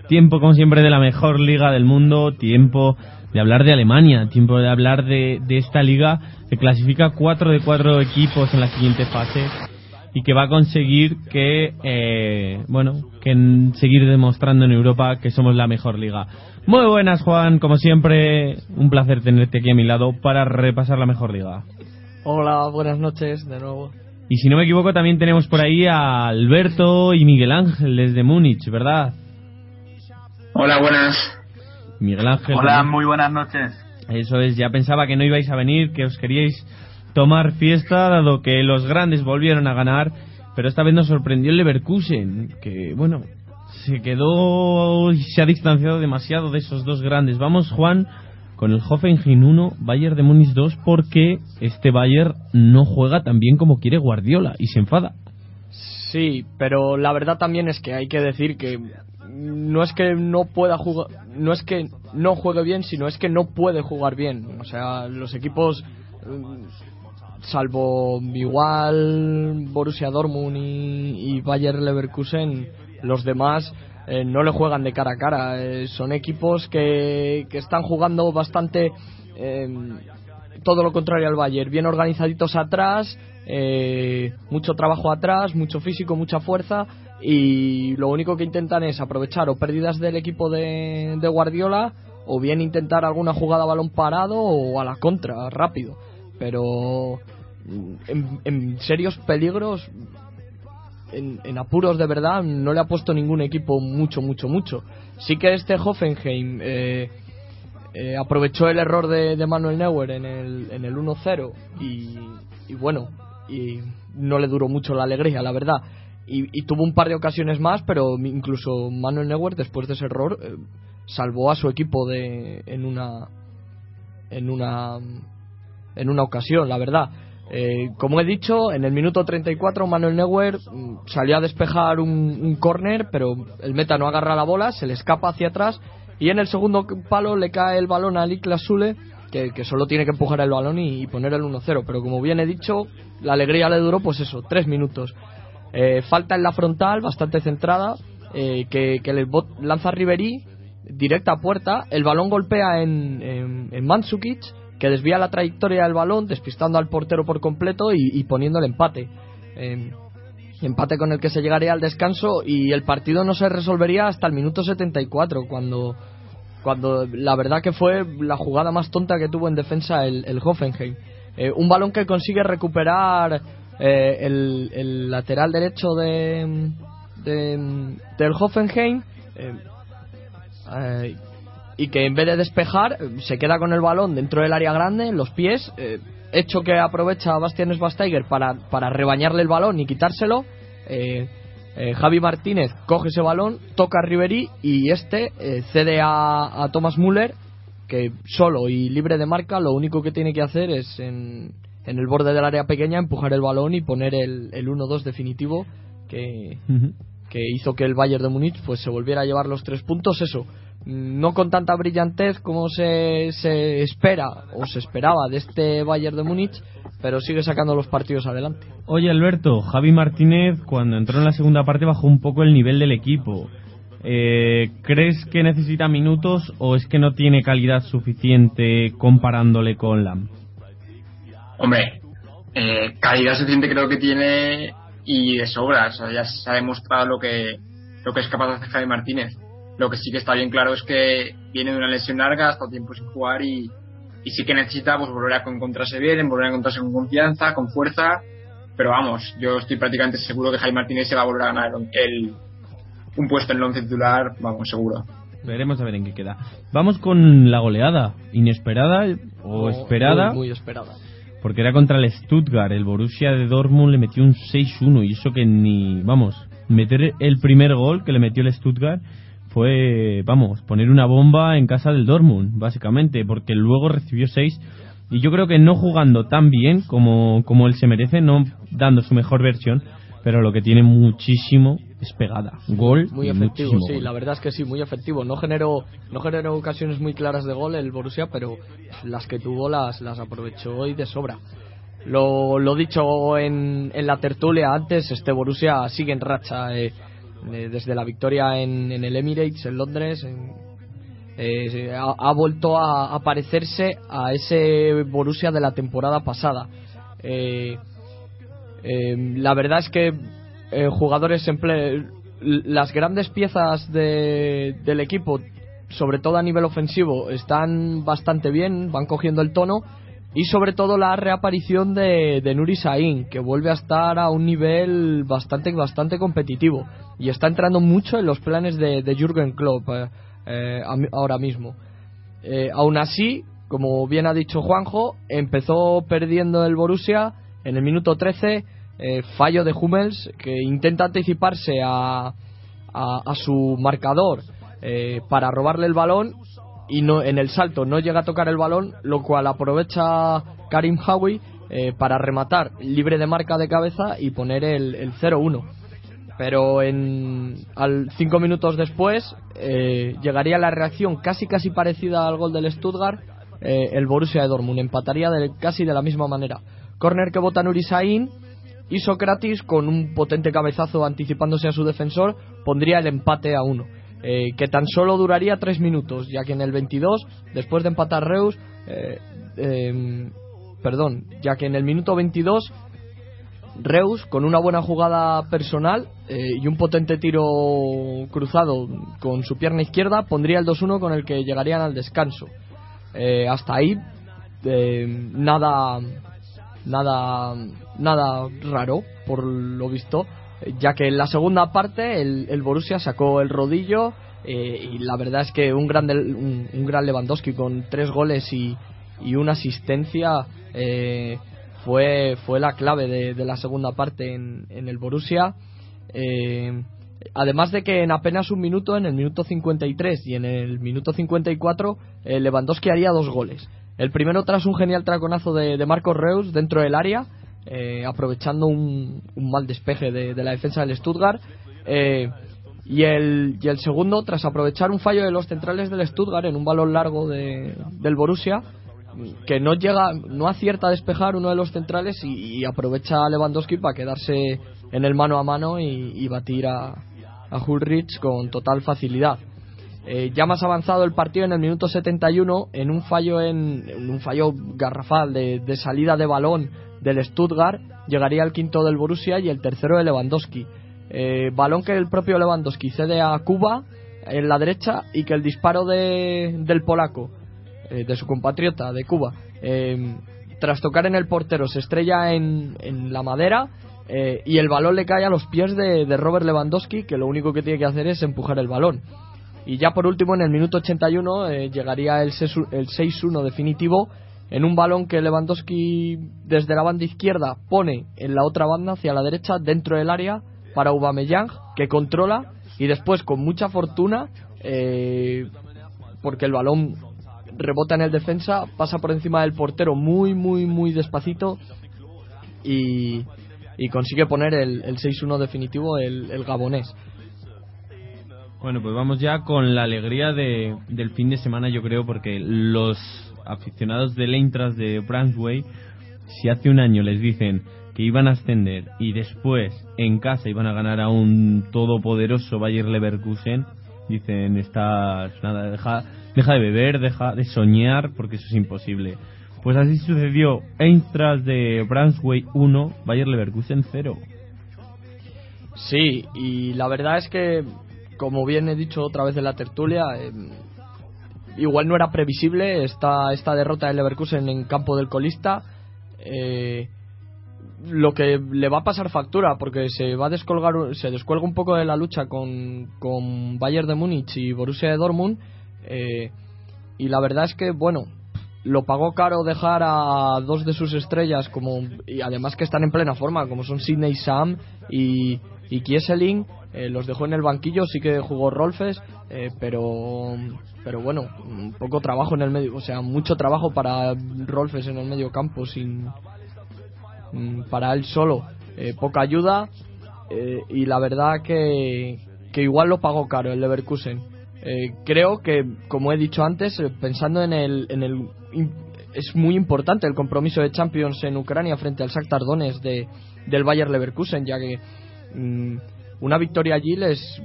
Tiempo, como siempre, de la mejor liga del mundo. Tiempo de hablar de Alemania. Tiempo de hablar de, esta liga que clasifica cuatro de cuatro equipos en la siguiente fase y que va a conseguir que, eh, bueno, que seguir demostrando en Europa que somos la mejor liga. Muy buenas, Juan. Como siempre, un placer tenerte aquí a mi lado para repasar la mejor liga. Hola, buenas noches de nuevo. Y si no me equivoco, también tenemos por ahí a Alberto y Miguel Ángel desde Múnich, ¿verdad? Hola, buenas. Miguel Ángel. Hola, muy buenas noches. Eso es, ya pensaba que no ibais a venir, que os queríais tomar fiesta, dado que los grandes volvieron a ganar, pero esta vez nos sorprendió el Leverkusen, que, bueno, se quedó y se ha distanciado demasiado de esos dos grandes. Vamos, Juan, con el Hoffenheim 1, Bayern de Múnich 2, porque este Bayern no juega tan bien como quiere Guardiola y se enfada. Sí, pero la verdad también es que hay que decir que no es que no pueda jugar, no es que no juegue bien, sino es que no puede jugar bien. O sea, los equipos, mm, salvo igual Borussia Dortmund y, y Bayern Leverkusen, los demás eh, no le juegan de cara a cara. Eh, son equipos que, que, están jugando bastante em, todo lo contrario al Bayern, bien organizaditos atrás, eh, mucho trabajo atrás, mucho físico, mucha fuerza y lo único que intentan es aprovechar o pérdidas del equipo de, de Guardiola o bien intentar alguna jugada a balón parado o a la contra, rápido. Pero mm, en, en serios peligros en, apuros de verdad no le ha puesto ningún equipo mucho, mucho, mucho. Sí que este Hoffenheim eh, eh, aprovechó el error de, Manuel Neuer en el, en el 1-0 y, bueno, y no le duró mucho la alegría, la verdad. Y, tuvo un par de ocasiones más, pero incluso Manuel Neuer, después de ese error, eh, salvó a su equipo de, en una en una en una ocasión, la verdad. Eh, como he dicho, en el minuto 34 Manuel Neuer mm, salió a despejar un, un córner, pero el meta no agarra la bola, se le escapa hacia atrás y en el segundo palo le cae el balón a Niklas Sule, que, solo tiene que empujar el balón y, poner el 1-0. Pero como bien he dicho, la alegría le duró, pues eso, tres minutos. Eh, falta en la frontal, bastante centrada, eh, que, le lanza Ribery directa a puerta, el balón golpea en, en, que desvía la trayectoria del balón, despistando al portero por completo y, poniendo el empate. Em, empate con el que se llegaría al descanso y el partido no se resolvería hasta el minuto 74 cuando cuando la verdad que fue la jugada más tonta que tuvo en defensa el, el Hoffenheim Eh, un balón que consigue recuperar eh, el, el lateral derecho de, de- del Hoffenheim eh, eh, y que en vez de despejar eh, se queda con el balón dentro del área grande, en los pies, eh, hecho que aprovecha Bastian Schweinsteiger para, para rebañarle el balón y quitárselo. eh, eh, Javi Martínez coge ese balón, toca a Ribery y este eh, cede a, a Thomas Müller que solo y libre de marca lo único que tiene que hacer es en, en el borde del área pequeña empujar el balón y poner el, el 1-2 definitivo que, que hizo que el Bayern de Múnich pues se volviera a llevar los tres puntos eso no con tanta brillantez como se, se espera o se esperaba de este Bayern de Múnich pero sigue sacando los partidos adelante Oye, Alberto, Javi Martínez, cuando entró en la segunda parte, bajó un poco el nivel del equipo. Eh, ¿Crees que necesita minutos o es que no tiene calidad suficiente comparándole con Lam? Hombre, eh, calidad suficiente creo que tiene y de sobra. O sea, ya se ha demostrado lo que, lo que es capaz de hacer Javi Martínez. Lo que sí que está bien claro es que viene de una lesión larga, ha estado tiempo sin jugar y, y sí que necesita pues, volver a encontrarse bien, volver a encontrarse con confianza, con fuerza. Pero vamos, yo estoy prácticamente seguro que Javi Martínez se va a volver a ganar el, un puesto en el once titular, vamos, seguro. Veremos a ver en qué queda. Vamos con la goleada. ¿Inesperada o esperada? muy, muy esperada Porque era contra el Stuttgart. El Borussia de Dortmund le metió un 6-1 y eso que ni... Vamos, meter el primer gol que le metió el Stuttgart fue, vamos, poner una bomba en casa del Dortmund, básicamente, porque luego recibió 6 y yo creo que no jugando tan bien como, como él se merece, no dando su mejor versión, pero lo que tiene muchísimo es pegada. Gol muy efectivo sí gol. la verdad es que sí muy efectivo no generó no generó ocasiones muy claras de gol el Borussia pero las que tuvo las las aprovechó y de sobra lo, lo dicho en, en la tertulia antes este Borussia sigue en racha eh, eh, desde la victoria en, en el Emirates en Londres en- eh, ha, ha vuelto a, a parecerse a ese Borussia de la temporada pasada. Eh, eh, la verdad es que eh, jugadores en ple- las grandes piezas de- del equipo, sobre todo a nivel ofensivo, están bastante bien, van cogiendo el tono y sobre todo la reaparición de, de Nuri Sahin, que vuelve a estar a un nivel bastante bastante competitivo y está entrando mucho en los planes de, de Jürgen Klopp eh, eh, ahora mismo. Eh, aún así, como bien ha dicho Juanjo, empezó perdiendo el Borussia en el minuto 13, eh, fallo de Hummels que intenta anticiparse a, a, a su marcador eh, para robarle el balón y no en el salto no llega a tocar el balón, lo cual aprovecha Karim Howie eh, para rematar libre de marca de cabeza y poner el, el 0-1 pero en al cinco minutos después eh, llegaría la reacción casi casi parecida al gol del Stuttgart eh, el Borussia de Dortmund. Empataría de- casi de la misma manera. Corner que vota Nuri Sahin y Socrates con un potente cabezazo anticipándose a su defensor pondría el empate a uno eh, que tan solo duraría tres minutos ya que en el 22 después de empatar Reus eh, em, perdón ya que en el minuto 22 Reus con una buena jugada personal eh, y un potente tiro cruzado con su pierna izquierda pondría el 2-1 con el que llegarían al descanso. Eh, hasta ahí eh, nada nada nada raro por lo visto ya que en la segunda parte el, el Borussia sacó el rodillo eh, y la verdad es que un gran un, un gran Lewandowski con tres goles y, y una asistencia eh, fue fue la clave de, de la segunda parte en, en el Borussia. Eh, además de que en apenas un minuto en el minuto 53 y en el minuto 54 eh, Lewandowski haría dos goles. El primero tras un genial traconazo de, de Marcos Reus dentro del área eh, aprovechando un, un mal despeje de, la defensa del Stuttgart eh, y el, y el segundo tras aprovechar un fallo de los centrales del Stuttgart en un balón largo de- del Borussia que no llega no acierta a despejar uno de los centrales y, aprovecha a Lewandowski para quedarse en el mano a mano y, batir a, a Ulrich con total facilidad. Eh, ya más avanzado el partido en el minuto 71 en un fallo en, un fallo garrafal de salida de balón del Stuttgart llegaría el quinto del Borussia y el tercero de Lewandowski. Eh, balón que el propio Lewandowski cede a Cuba en la derecha y que el disparo de, del polaco, eh, de su compatriota de Cuba, eh, tras tocar en el portero se estrella en, en la madera eh, y el balón le cae a los pies de, de Robert Lewandowski que lo único que tiene que hacer es empujar el balón. Y ya por último, en el minuto 81, eh, llegaría el 6 el 6-1 definitivo en un balón que Lewandowski desde la banda izquierda pone en la otra banda hacia la derecha dentro del área para Aubameyang que controla y después con mucha fortuna eh, porque el balón rebota en el defensa pasa por encima del portero muy muy muy despacito y, y consigue poner el, el 6-1 definitivo el, el gabonés. Bueno, pues vamos ya con la alegría de, del fin de semana, yo creo, porque los aficionados del Eintracht de Brunswick, si hace un año les dicen que iban a ascender y después en casa iban a ganar a un todopoderoso Bayer Leverkusen, dicen, estás, nada, deja, deja de beber, deja de soñar, porque eso es imposible. Pues así sucedió, Eintracht de Brunswick 1, Bayer Leverkusen 0. Sí, y la verdad es que, como bien he dicho otra vez en la tertulia, eh, igual no era previsible esta, esta derrota del Leverkusen en campo del colista. eh, lo que le va a pasar factura porque se va a descolgar se descuelga un poco de la lucha con, con Bayern de Múnich y Borussia de Dortmund eh, y la verdad es que bueno lo pagó caro dejar a dos de sus estrellas como y además que están en plena forma como son Sidney Sam y, y Kieseling eh, los dejó en el banquillo sí que jugó Rolfes eh, pero pero bueno poco trabajo en el medio o sea mucho trabajo para Rolfes en el medio campo sin mm, para él solo. Eh, poca ayuda eh, y la verdad que, que igual lo pagó caro el Leverkusen. Eh, creo que como he dicho antes eh, pensando en el, en el es muy importante el compromiso de Champions en Ucrania frente al Shakhtar Donetsk de, del Bayer Leverkusen ya que mm, una victoria allí les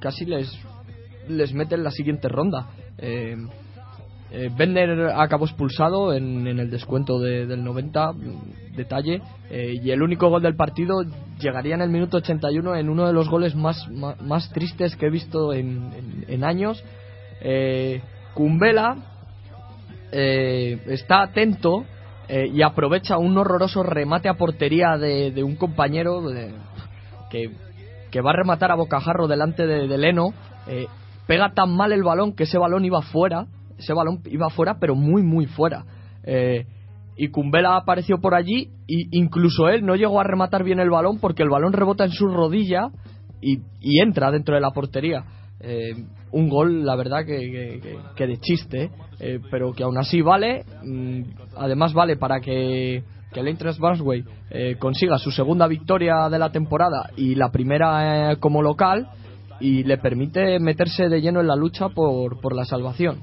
casi les les mete en la siguiente ronda eh, eh, Bender acabó expulsado en, en el descuento de- del 90, mm, detalle, eh, y el único gol del partido llegaría en el minuto 81 en uno de los goles más, más, tristes que he visto en, años. Kumbela eh, está atento y aprovecha un horroroso remate a portería de, un compañero de- que, que va a rematar a bocajarro delante de, de Leno. Pega tan mal el balón que ese balón iba fuera, ese balón iba fuera, pero muy, muy fuera. Eh, y Kumbela apareció por allí y incluso él no llegó a rematar bien el balón porque el balón rebota en su rodilla y, entra dentro de la portería. Eh, un gol, la verdad, que, que- de chiste, eh, pero que aún así vale. mm, además, vale para que, el Eintracht Braunschweig eh, consiga su segunda victoria de la temporada y la primera como local y le permite meterse de lleno en la lucha por, por la salvación.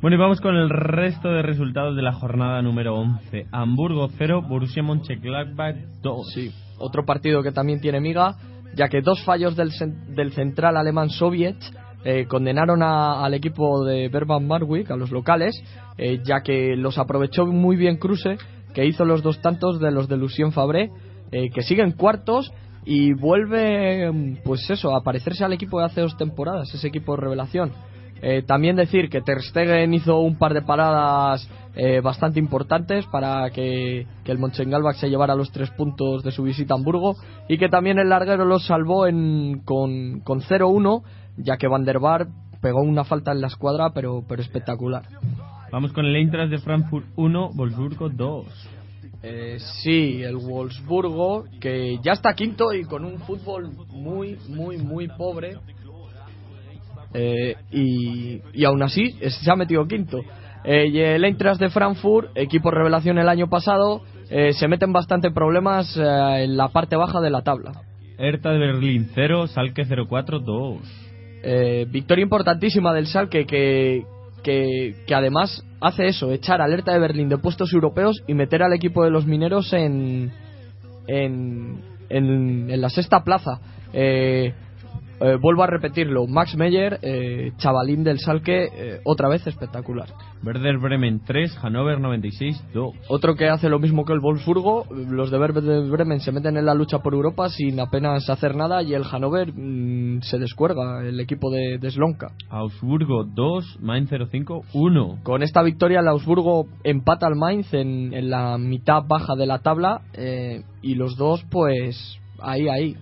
Bueno, y vamos con el resto de resultados de la jornada número 11. Hamburgo 0, Borussia Mönchengladbach 2. Sí, otro partido que también tiene miga, ya que dos fallos del, del central alemán Soviet eh, condenaron a- al equipo de Verban Marwick, a los locales, eh, ya que los aprovechó muy bien Kruse, que hizo los dos tantos de los de Lucien Fabré, eh, que siguen cuartos y vuelve, mm, pues eso, a parecerse al equipo de hace dos temporadas, ese equipo de revelación. Eh, también decir que Ter Stegen hizo un par de paradas eh, bastante importantes para que, que el Mönchengladbach se llevara los tres puntos de su visita a Hamburgo y que también el larguero los salvó en, con, con 0-1 ya que Van der Bar pegó una falta en la escuadra pero, pero espectacular. Vamos con el Eintracht de Frankfurt 1, Wolfsburgo 2. Eh, sí, el Wolfsburgo, que ya está quinto y con un fútbol muy, muy, muy pobre. Eh, y, y aún así se ha metido quinto. Eh, y el Eintracht de Frankfurt, equipo revelación el año pasado, eh, se meten bastante problemas eh, en la parte baja de la tabla. Hertha de Berlín 0, Salke 04 2. Eh, victoria importantísima del Salque que, que, que además hace eso, echar alerta de Berlín de puestos europeos y meter al equipo de los mineros en, en, en, la sexta plaza. Eh, eh, vuelvo a repetirlo, Max Meyer, eh, chavalín del Salque, eh, otra vez espectacular. Werder Bremen 3, Hannover 96 2. Otro que hace lo mismo que el Wolfsburgo, los de Werder Bremen se meten en la lucha por Europa sin apenas hacer nada y el Hannover mm, se descuerga, el equipo de, de Slonka. Augsburgo 2, Mainz 05 1. Con esta victoria el Augsburgo empata al Mainz en, en la mitad baja de la tabla eh, y los dos pues ahí, ahí.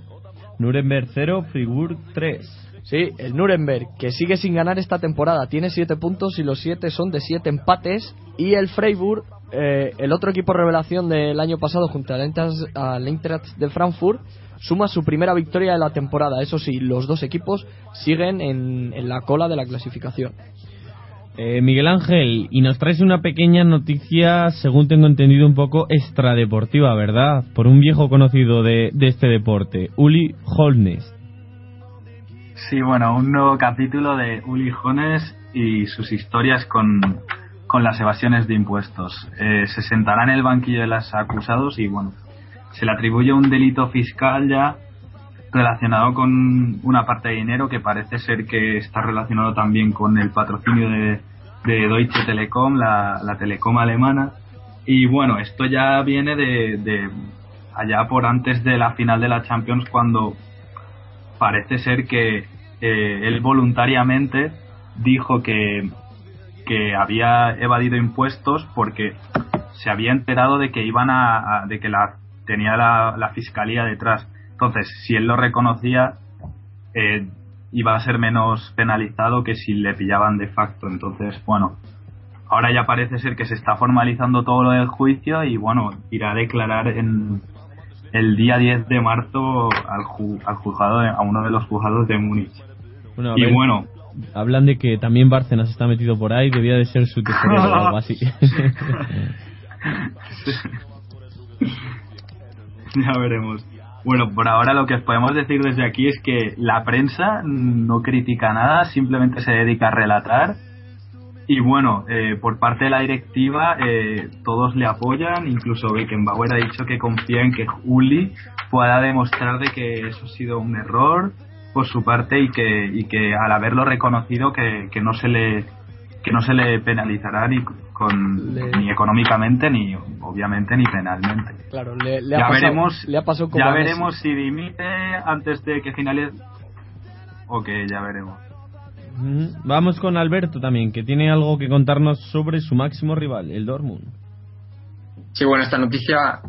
Nuremberg 0, Fribourg 3. Sí, el Nuremberg, que sigue sin ganar esta temporada, tiene 7 puntos y los 7 son de 7 empates. Y el Freiburg, eh, el otro equipo revelación del año pasado junto al Eintracht- al de Frankfurt, suma su primera victoria de la temporada. Eso sí, los dos equipos siguen en, en la cola de la clasificación. Eh, Miguel Ángel, y nos traes una pequeña noticia, según tengo entendido, un poco extradeportiva, ¿verdad? Por un viejo conocido de, de este deporte, Uli Holness. Sí, bueno, un nuevo capítulo de Uli Jones y sus historias con, con las evasiones de impuestos. Eh, se sentará en el banquillo de los acusados y, bueno, se le atribuye un delito fiscal ya relacionado con una parte de dinero que parece ser que está relacionado también con el patrocinio de, de Deutsche Telekom, la, la telecom alemana. Y bueno, esto ya viene de, de allá por antes de la final de la Champions cuando parece ser que eh, él voluntariamente dijo que, que había evadido impuestos porque se había enterado de que iban a, de que la tenía la, la fiscalía detrás. Entonces, si él lo reconocía, eh, iba a ser menos penalizado que si le pillaban de facto. Entonces, bueno, ahora ya parece ser que se está formalizando todo lo del juicio y bueno, irá a declarar en el día 10 de marzo al, ju- al juzgado, a uno de los juzgados de Múnich. Bueno, y ver, bueno, Hablan de que también Bárcenas está metido por ahí, debía de ser su tesorero o algo así. ya veremos. Bueno, por ahora lo que os podemos decir desde aquí es que la prensa no critica nada, simplemente se dedica a relatar. Y bueno, eh, por parte de la directiva eh, todos le apoyan, incluso Beckenbauer ha dicho que confía en que Uli pueda demostrar de que eso ha sido un error por su parte y que, y que al haberlo reconocido que, que no se le que no se le penalizará ni con Le- ni económicamente ni obviamente ni penalmente. Claro, le, le ya ha pasado, veremos, le ha pasado como ya veremos si dimite antes de que finalice o que ya veremos. Vamos con Alberto también, que tiene algo que contarnos sobre su máximo rival, el Dortmund. Sí, bueno, esta noticia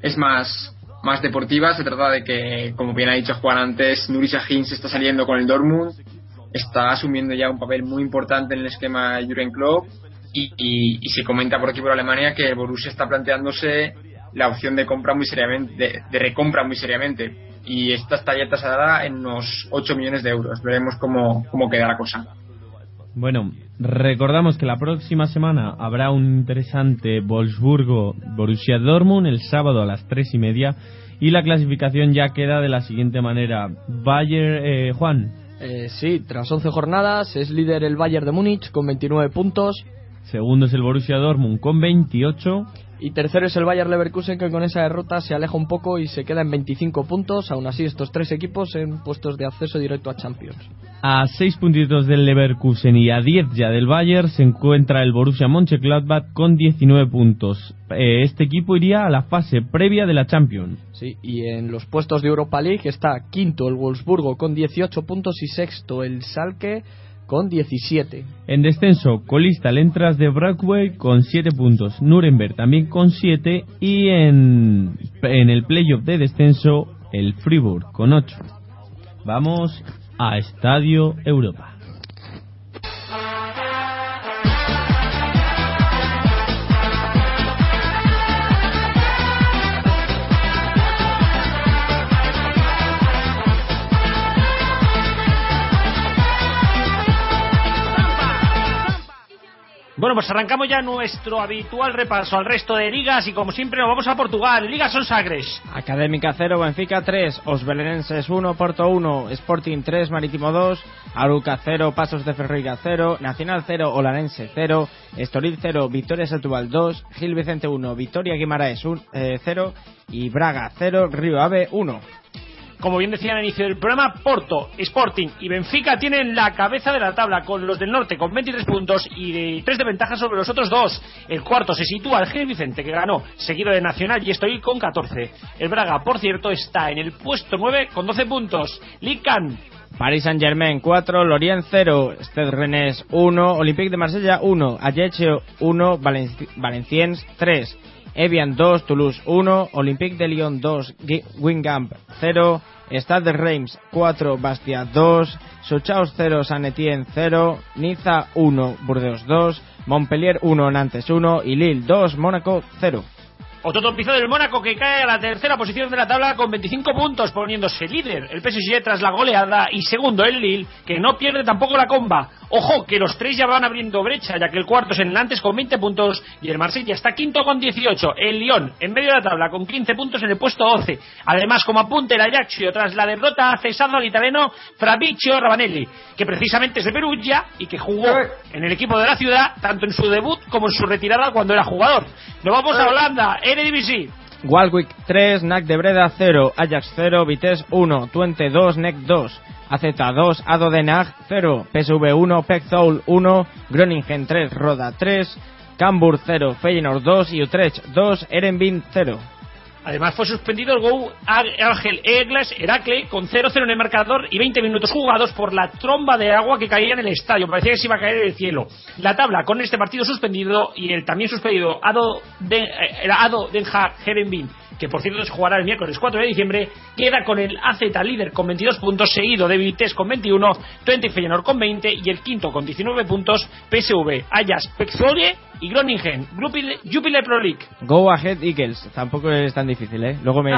es más, más deportiva. Se trata de que, como bien ha dicho Juan antes, Nuri Sahin se está saliendo con el Dortmund. Está asumiendo ya un papel muy importante en el esquema de Jurgen Klopp. Y, y- y se comenta por aquí por Alemania que el Borussia está planteándose la opción de compra muy seriamente, de, de recompra muy seriamente. Y esta está ya tasada en unos 8 millones de euros. Veremos cómo, cómo queda la cosa. Bueno, recordamos que la próxima semana habrá un interesante Wolfsburgo-Borussia Dortmund el sábado a las tres y media y la clasificación ya queda de la siguiente manera. Bayer, eh, Juan, Eh, sí, tras 11 jornadas es líder el Bayern de Múnich con 29 puntos segundo es el Borussia Dortmund con 28, y tercero es el Bayern Leverkusen que con esa derrota se aleja un poco y se queda en 25 puntos. Aún así estos tres equipos en puestos de acceso directo a Champions. a seis puntitos del Leverkusen y a 10 ya del Bayern se encuentra el Borussia Mönchengladbach con 19 puntos. Eh, este equipo iría a la fase previa de la Champions. Sí, y en los puestos de Europa League está quinto el Wolfsburgo con 18 puntos y sexto el Salke con 17. En descenso, colista el Entras de Brockway con 7 puntos, Nuremberg también con 7 y en, en el playoff de descenso el Fribourg con 8. Vamos a Estadio Europa. Bueno, pues arrancamos ya nuestro habitual repaso al resto de ligas y como siempre nos vamos a Portugal. Ligas son Sagres. Académica 0, Benfica 3, Os Belenenses 1, Porto 1, Sporting 3, Marítimo 2, Aruca 0, Pasos de Ferreira 0, Nacional 0, Olanense 0, Estoril 0, Victoria Setúbal 2, Gil Vicente 1, Victoria Guimaraes 0 y Braga 0, Río Ave 1. Como bien decía al inicio del programa, Porto, Sporting y Benfica tienen la cabeza de la tabla con los del norte con 23 puntos y de 3 de ventaja sobre los otros dos. El cuarto se sitúa el Gil Vicente que ganó, seguido de Nacional y estoy con 14. El Braga, por cierto, está en el puesto 9 con 12 puntos. Lican. Paris Saint Germain 4, Lorient 0, Stade Rennes 1, Olympique de Marsella 1, Ajaccio 1, Valenci- Valenciennes 3, Evian 2, Toulouse 1, Olympique de Lyon 2, Gi- Guingamp 0, Stade de Reims 4, Bastia 2, Sochaos 0, San Etienne 0, Niza 1, Burdeos 2, Montpellier 1, Nantes 1 y Lille 2, Mónaco 0. Otro tropiezo del Mónaco que cae a la tercera posición de la tabla con 25 puntos, poniéndose líder el PSG tras la goleada y segundo el Lille, que no pierde tampoco la comba. Ojo, que los tres ya van abriendo brecha, ya que el cuarto es el Nantes con 20 puntos y el Marsella está quinto con 18. El Lyon, en medio de la tabla, con 15 puntos en el puesto 12. Además, como apunte el Ajaxio tras la derrota ha cesado al italiano Fabrizio Ravanelli, que precisamente es de Perugia y que jugó en el equipo de la ciudad, tanto en su debut como en su retirada cuando era jugador. Nos vamos a Holanda, Eredivisie. Walwick 3, NAC de Breda 0, Ajax 0, Vitesse 1, Twente 2, NEC 2, AZ 2, Ado Den Haag 0, PSV 1, PEC Zoul 1, Groningen 3, Roda 3, Cambuur 0, Feyenoord 2 y Utrecht 2, Erenbin 0. Además fue suspendido el Go Ángel Egles Heracle con 0-0 en el marcador y 20 minutos jugados por la tromba de agua que caía en el estadio. Parecía que se iba a caer del cielo. La tabla con este partido suspendido y el también suspendido Ado Den, eh, Ado Den Herenbin, que por cierto se jugará el miércoles 4 de diciembre, queda con el AZ líder con 22 puntos, seguido de Vitesse con 21, Twente y Feyenoord con 20 y el quinto con 19 puntos, PSV, Ajax, Pexolie y Groningen, Jupiler Pro League. Go Ahead Eagles, tampoco es tan difícil, ¿eh? Luego me...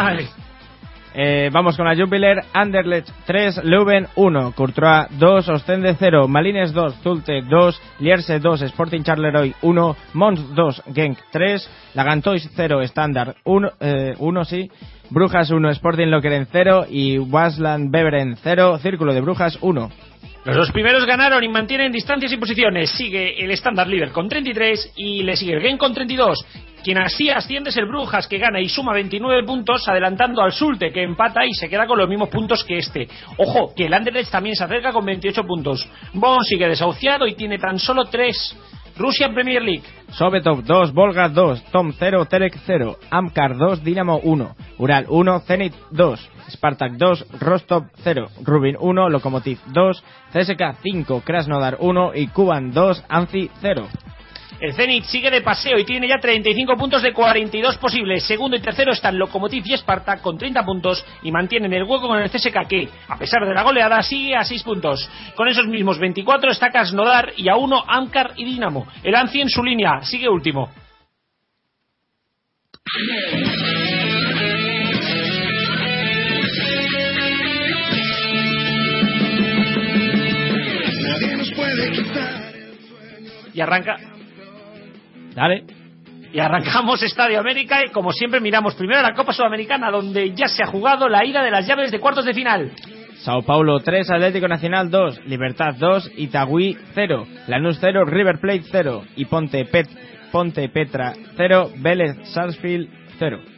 Eh, vamos con la Jupiler, Anderlecht 3, Leuven 1, Courtois 2, Ostende 0, Malines 2, Zulte 2, Lierse 2, Sporting Charleroi 1, Mons 2, Genk 3, Lagantois 0, Standard 1, eh, 1 sí, Brujas 1, Sporting Lokeren 0 y Wasland Beveren 0, Círculo de Brujas 1. Los dos primeros ganaron y mantienen distancias y posiciones. Sigue el estándar líder con 33 y le sigue el Gen con 32. Quien así asciende es el Brujas, que gana y suma 29 puntos, adelantando al Sulte, que empata y se queda con los mismos puntos que este. Ojo, que el Anderlecht también se acerca con 28 puntos. Bon sigue desahuciado y tiene tan solo 3. Rusia Premier League. Sovetov 2, Volga 2, Tom 0, Terek 0, Amkar 2, Dinamo 1, Ural 1, Zenit 2, Spartak 2, Rostov 0, Rubin 1, Lokomotiv 2, CSK 5, Krasnodar 1 y Kuban 2, Anzi 0. El Zenit sigue de paseo y tiene ya 35 puntos de 42 posibles. Segundo y tercero están Lokomotiv y Spartak con 30 puntos y mantienen el hueco con el CSK que, a pesar de la goleada, sigue a 6 puntos. Con esos mismos 24 está Krasnodar y a 1 Amkar y Dinamo. El Anzi en su línea sigue último. Y arranca. Dale. Y arrancamos Estadio América y como siempre miramos primero la Copa Sudamericana donde ya se ha jugado la ida de las llaves de cuartos de final. Sao Paulo 3, Atlético Nacional 2, Libertad 2, Itagüí 0, Lanús 0, River Plate 0 y Ponte, Pet, Ponte Petra 0, Vélez Sarsfield 0.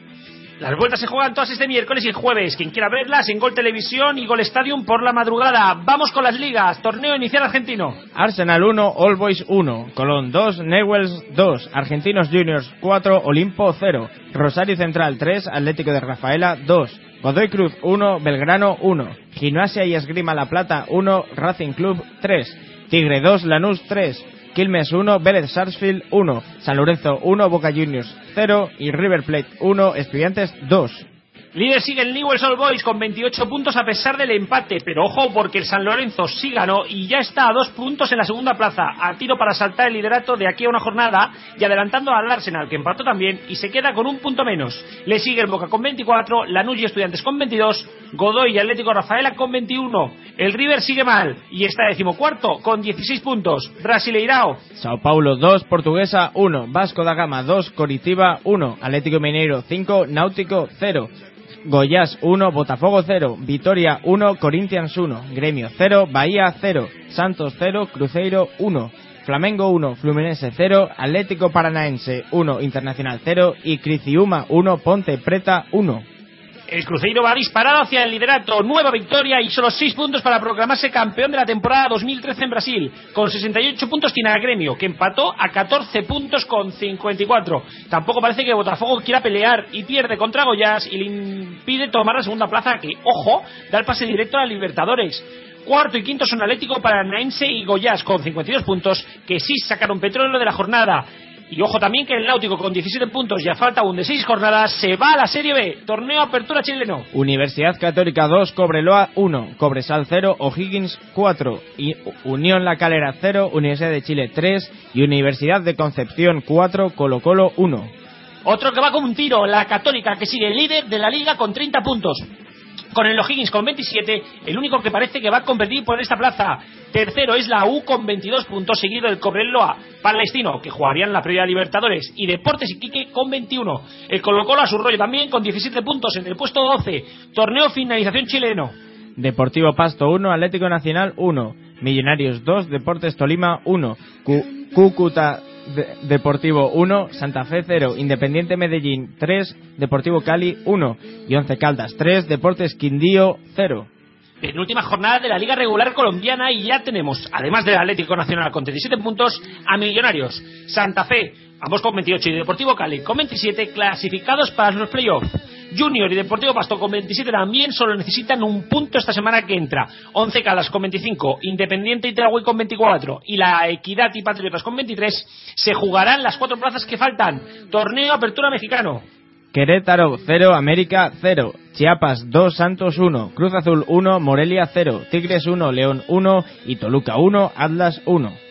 Las vueltas se juegan todas este miércoles y el jueves. Quien quiera verlas en Gol Televisión y Gol Stadium por la madrugada. Vamos con las ligas. Torneo inicial argentino. Arsenal 1, All Boys 1, Colón 2, Newells 2, Argentinos Juniors 4, Olimpo 0, Rosario Central 3, Atlético de Rafaela 2, Godoy Cruz 1, Belgrano 1, Gimnasia y Esgrima La Plata 1, Racing Club 3, Tigre 2, Lanús 3, Quilmes 1, Vélez Sarsfield 1, San Lorenzo 1, Boca Juniors 0 y River Plate 1, Estudiantes 2. Líder sigue el Newell's Old Boys con 28 puntos a pesar del empate, pero ojo porque el San Lorenzo sí ganó y ya está a dos puntos en la segunda plaza, a tiro para saltar el liderato de aquí a una jornada y adelantando al Arsenal que empató también y se queda con un punto menos. Le sigue el Boca con 24, Lanús y Estudiantes con 22, Godoy y Atlético Rafaela con 21. El River sigue mal y está decimocuarto con 16 puntos. Brasileirao Sao Paulo 2, Portuguesa 1, Vasco da Gama 2, Coritiba 1, Atlético Mineiro 5, Náutico 0, Goiás 1, Botafogo 0, Vitoria 1, Corinthians 1, Gremio 0, Bahía 0, Santos 0, Cruzeiro 1, Flamengo 1, Fluminense 0, Atlético Paranaense 1, Internacional 0 y Criciúma 1, Ponte Preta 1. El Cruzeiro va disparado hacia el liderato, nueva victoria y solo 6 puntos para proclamarse campeón de la temporada 2013 en Brasil. Con 68 puntos tiene a Gremio, que empató a 14 puntos con 54. Tampoco parece que Botafogo quiera pelear y pierde contra Goiás y le impide tomar la segunda plaza que, ojo, da el pase directo a Libertadores. Cuarto y quinto son Atlético Paranaense y Goiás con 52 puntos, que sí sacaron petróleo de la jornada. Y ojo también que el Náutico con 17 puntos y a falta aún de 6 jornadas se va a la Serie B, torneo Apertura Chileno. Universidad Católica 2, Cobreloa 1, Cobresal 0, O'Higgins 4, y Unión La Calera 0, Universidad de Chile 3 y Universidad de Concepción 4, Colo Colo 1. Otro que va con un tiro, la Católica, que sigue líder de la liga con 30 puntos. Con el O'Higgins con 27, el único que parece que va a competir por esta plaza. Tercero es la U con 22 puntos, seguido del Cobreloa Palestino, que jugarían la previa Libertadores, y Deportes Iquique con 21. El Colo Colo a su rollo también con 17 puntos en el puesto 12. Torneo finalización chileno. Deportivo Pasto 1, Atlético Nacional 1, Millonarios 2, Deportes Tolima 1, Cu- Cúcuta De- Deportivo 1, Santa Fe 0, Independiente Medellín 3, Deportivo Cali 1 y Once Caldas 3, Deportes Quindío 0. Penúltima jornada de la Liga Regular Colombiana y ya tenemos, además del Atlético Nacional con 37 puntos, a Millonarios, Santa Fe, ambos con 28 y Deportivo Cali con 27 clasificados para los playoffs. Junior y Deportivo Pasto con 27 también solo necesitan un punto esta semana que entra. 11 Calas con 25, Independiente y Telahui con 24 y la Equidad y Patriotas con 23 se jugarán las cuatro plazas que faltan. Torneo Apertura Mexicano. Querétaro 0, América 0, Chiapas 2, Santos 1, Cruz Azul 1, Morelia 0, Tigres 1, León 1 y Toluca 1, Atlas 1.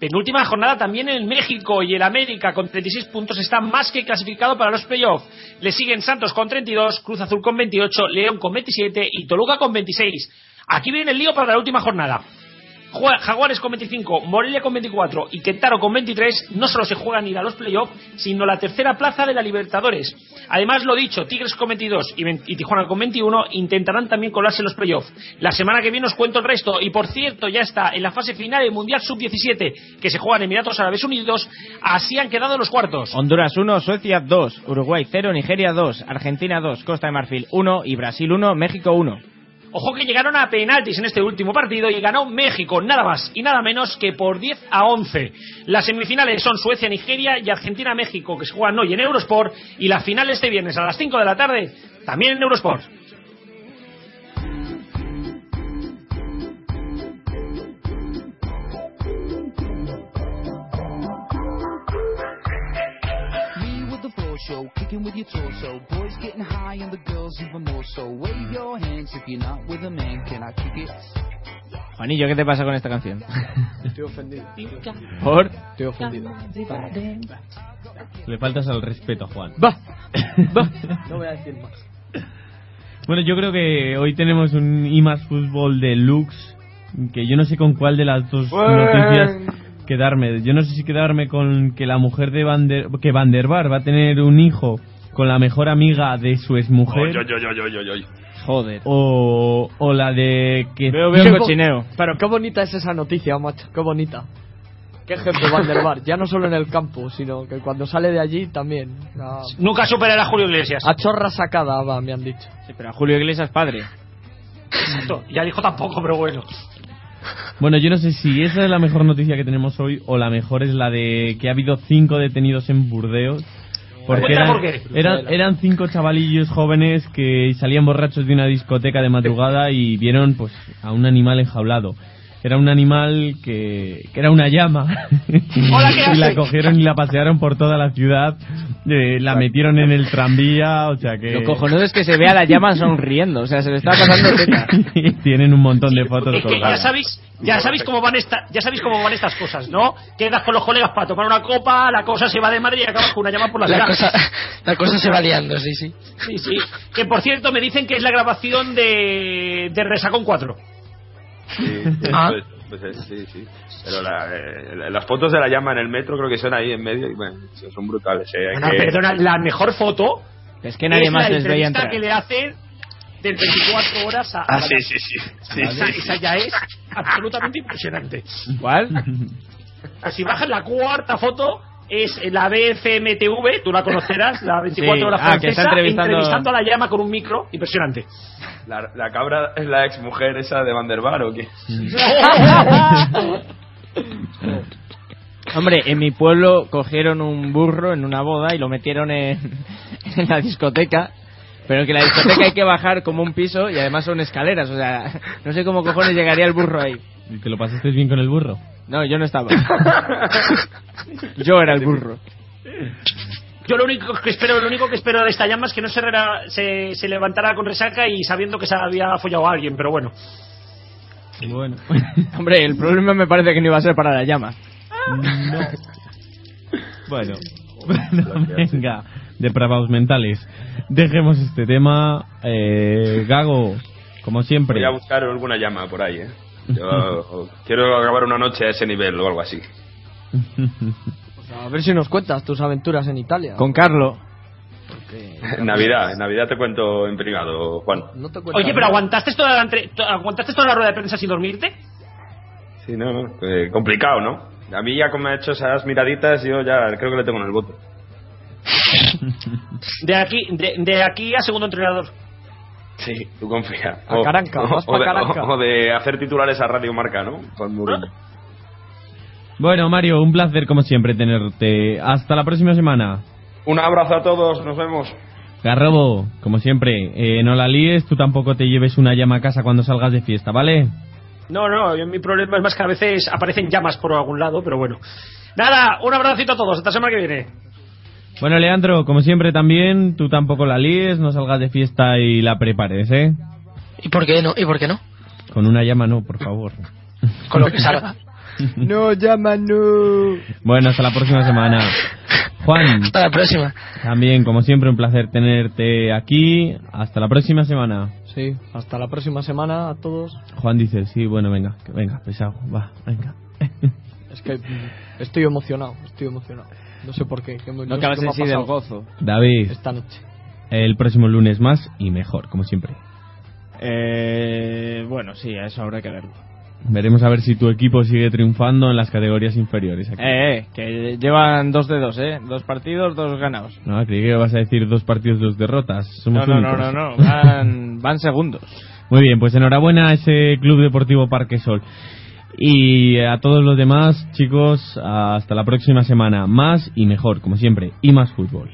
Penúltima jornada también en México y el América con 36 puntos está más que clasificado para los playoffs. Le siguen Santos con 32, Cruz Azul con 28, León con 27 y Toluca con 26. Aquí viene el lío para la última jornada. Jaguares con 25, Morelia con 24 y Querétaro con 23 no solo se juegan ir a los playoffs, sino la tercera plaza de la Libertadores. Además, lo dicho, Tigres con 22 y, y Tijuana con 21 intentarán también colarse en los playoffs. La semana que viene os cuento el resto y por cierto ya está en la fase final del Mundial Sub-17 que se juega en Emiratos Árabes Unidos, así han quedado los cuartos. Honduras 1, Suecia 2, Uruguay 0, Nigeria 2, Argentina 2, Costa de Marfil 1 y Brasil 1, México 1. Ojo que llegaron a penaltis en este último partido y ganó México, nada más y nada menos que por 10 a 11. Las semifinales son Suecia, Nigeria y Argentina, México, que se juegan hoy en Eurosport y la final este viernes a las 5 de la tarde también en Eurosport. Show, kicking with your torso. Boys getting high and the girls even more so. Wave your hands if you're not with a man. Can I kick it? Juanillo, ¿qué te pasa con esta canción? Estoy ofendido. ¿Por? Estoy ofendido. Le faltas al respeto, Juan. Va. Va. No voy a decir más. Bueno, yo creo que hoy tenemos un IMAX Fútbol Deluxe, que yo no sé con cuál de las dos noticias quedarme. Yo no sé si quedarme con que la mujer de Van der, que Van der Bar va a tener un hijo con la mejor amiga de su exmujer. Oy, oy, oy, oy, oy, oy. Joder. O, o la de que... Veo, veo cochineo. Pero qué bonita es esa noticia, macho. Qué bonita. Qué jefe Van der Bar. Ya no solo en el campo, sino que cuando sale de allí también. A, Nunca superará a Julio Iglesias. a chorra sacada, va, me han dicho. Sí, pero a Julio Iglesias padre. Exacto. Ya dijo tampoco, pero bueno. Bueno, yo no sé si esa es la mejor noticia que tenemos hoy o la mejor es la de que ha habido cinco detenidos en Burdeos. Porque eran, eran, eran cinco chavalillos jóvenes que salían borrachos de una discoteca de madrugada y vieron pues a un animal enjaulado. Era un animal que, que era una llama. Hola, ¿qué y la cogieron y la pasearon por toda la ciudad. eh, la metieron en el tranvía, o sea que... Lo cojonudo es que se ve a la llama sonriendo. O sea, se le está pasando teta. Tienen un montón de fotos Es que ya sabéis, ya sabéis cómo van esta, ya sabéis cómo van estas cosas, ¿no? Quedas con los colegas para tomar una copa, la cosa se va de madre y acabas con una llama por la La cara. cosa, la cosa se va liando, sí, sí. Sí, sí. Que por cierto me dicen que es la grabación de, de Resacón 4. Sí, Ah. pues es, sí, sí. Pero la- eh, las fotos de la llama en el metro creo que son ahí en medio y bueno, son brutales. eh, Bueno, que- perdona, la mejor foto Es que nadie es más la les veía entrevista entrar. que le hacen de 24 horas a, a Ah, la sí, llama. sí, sí. sí, esa, sí. esa ya es absolutamente impresionante. ¿Cuál? Si bajas la cuarta foto, es la BFMTV, tú la conocerás, la 24 Sí, horas ah, que está francesa, entrevistando- a la llama con un micro, impresionante. La, la cabra es la ex mujer esa de Van der Bar o qué? Hombre, en mi pueblo cogieron un burro en una boda y lo metieron en, en la discoteca. Pero que la discoteca hay que bajar como un piso y además son escaleras. O sea, no sé cómo cojones llegaría el burro ahí. ¿Y ¿Te lo pasaste bien con el burro? No, yo no estaba. Yo era el burro. Yo lo único que espero, lo único que espero de esta llama es que no se, rera- se, se levantara con resaca y sabiendo que se había follado a alguien, pero bueno. Bueno. Hombre, el problema me parece que no iba a ser para la llama. Bueno, bueno, venga, depravados mentales. Dejemos este tema. Eh, Gago, como siempre. Voy a buscar alguna llama por ahí, ¿eh? Yo quiero acabar una noche a ese nivel o algo así. A ver si nos cuentas tus aventuras en Italia. Con Carlo. En Navidad, en Navidad te cuento en privado, Juan. No te Oye, pero ¿aguantaste toda, la entre- to- ¿aguantaste toda la rueda de prensa sin dormirte? Sí, no, no, eh, complicado, ¿no? A mí ya como me ha hecho esas miraditas, yo ya creo que le tengo en el bote. De aquí, de, de aquí a segundo entrenador. Sí, tú confía. A Caranca, de, Caranca. o de hacer titulares a Radio Marca, ¿no? Con Mourinho. Bueno, Mario, un placer como siempre tenerte. Hasta la próxima semana. Un abrazo a todos, nos vemos. Garrobo, como siempre, eh, no la líes, tú tampoco te lleves una llama a casa cuando salgas de fiesta, ¿vale? No, no, yo- mi problema es más que a veces aparecen llamas por algún lado, pero bueno. Nada, un abracito a todos, hasta la semana que viene. Bueno, Leandro, como siempre también, tú tampoco la líes, no salgas de fiesta y la prepares, ¿eh? ¿Y por qué no? ¿Y por qué no? Con una llama no, por favor. Con lo que salga. No, llama, no. Bueno, hasta la próxima semana. Juan, Hasta la próxima. también, como siempre, un placer tenerte aquí. Hasta la próxima semana. Sí, hasta la próxima semana a todos. Juan dice, sí, bueno, venga, venga, pesado, va, venga. Es que estoy emocionado, estoy emocionado. No sé por qué. que me- No me en ha sí del gozo. David, Esta noche. el próximo lunes más y mejor, como siempre. Eh, bueno, sí, a eso habrá que verlo. Veremos a ver si tu equipo sigue triunfando en las categorías inferiores. Aquí. Eh, eh, que llevan dos de dos, ¿eh? Dos partidos, dos ganados. No, creí que vas a decir dos partidos, dos derrotas. Somos No, no, no, no, no, van, van segundos. Muy bien, pues enhorabuena a ese Club Deportivo Parque Sol. Y a todos los demás, chicos, hasta la próxima semana. Más y mejor, como siempre, y más fútbol.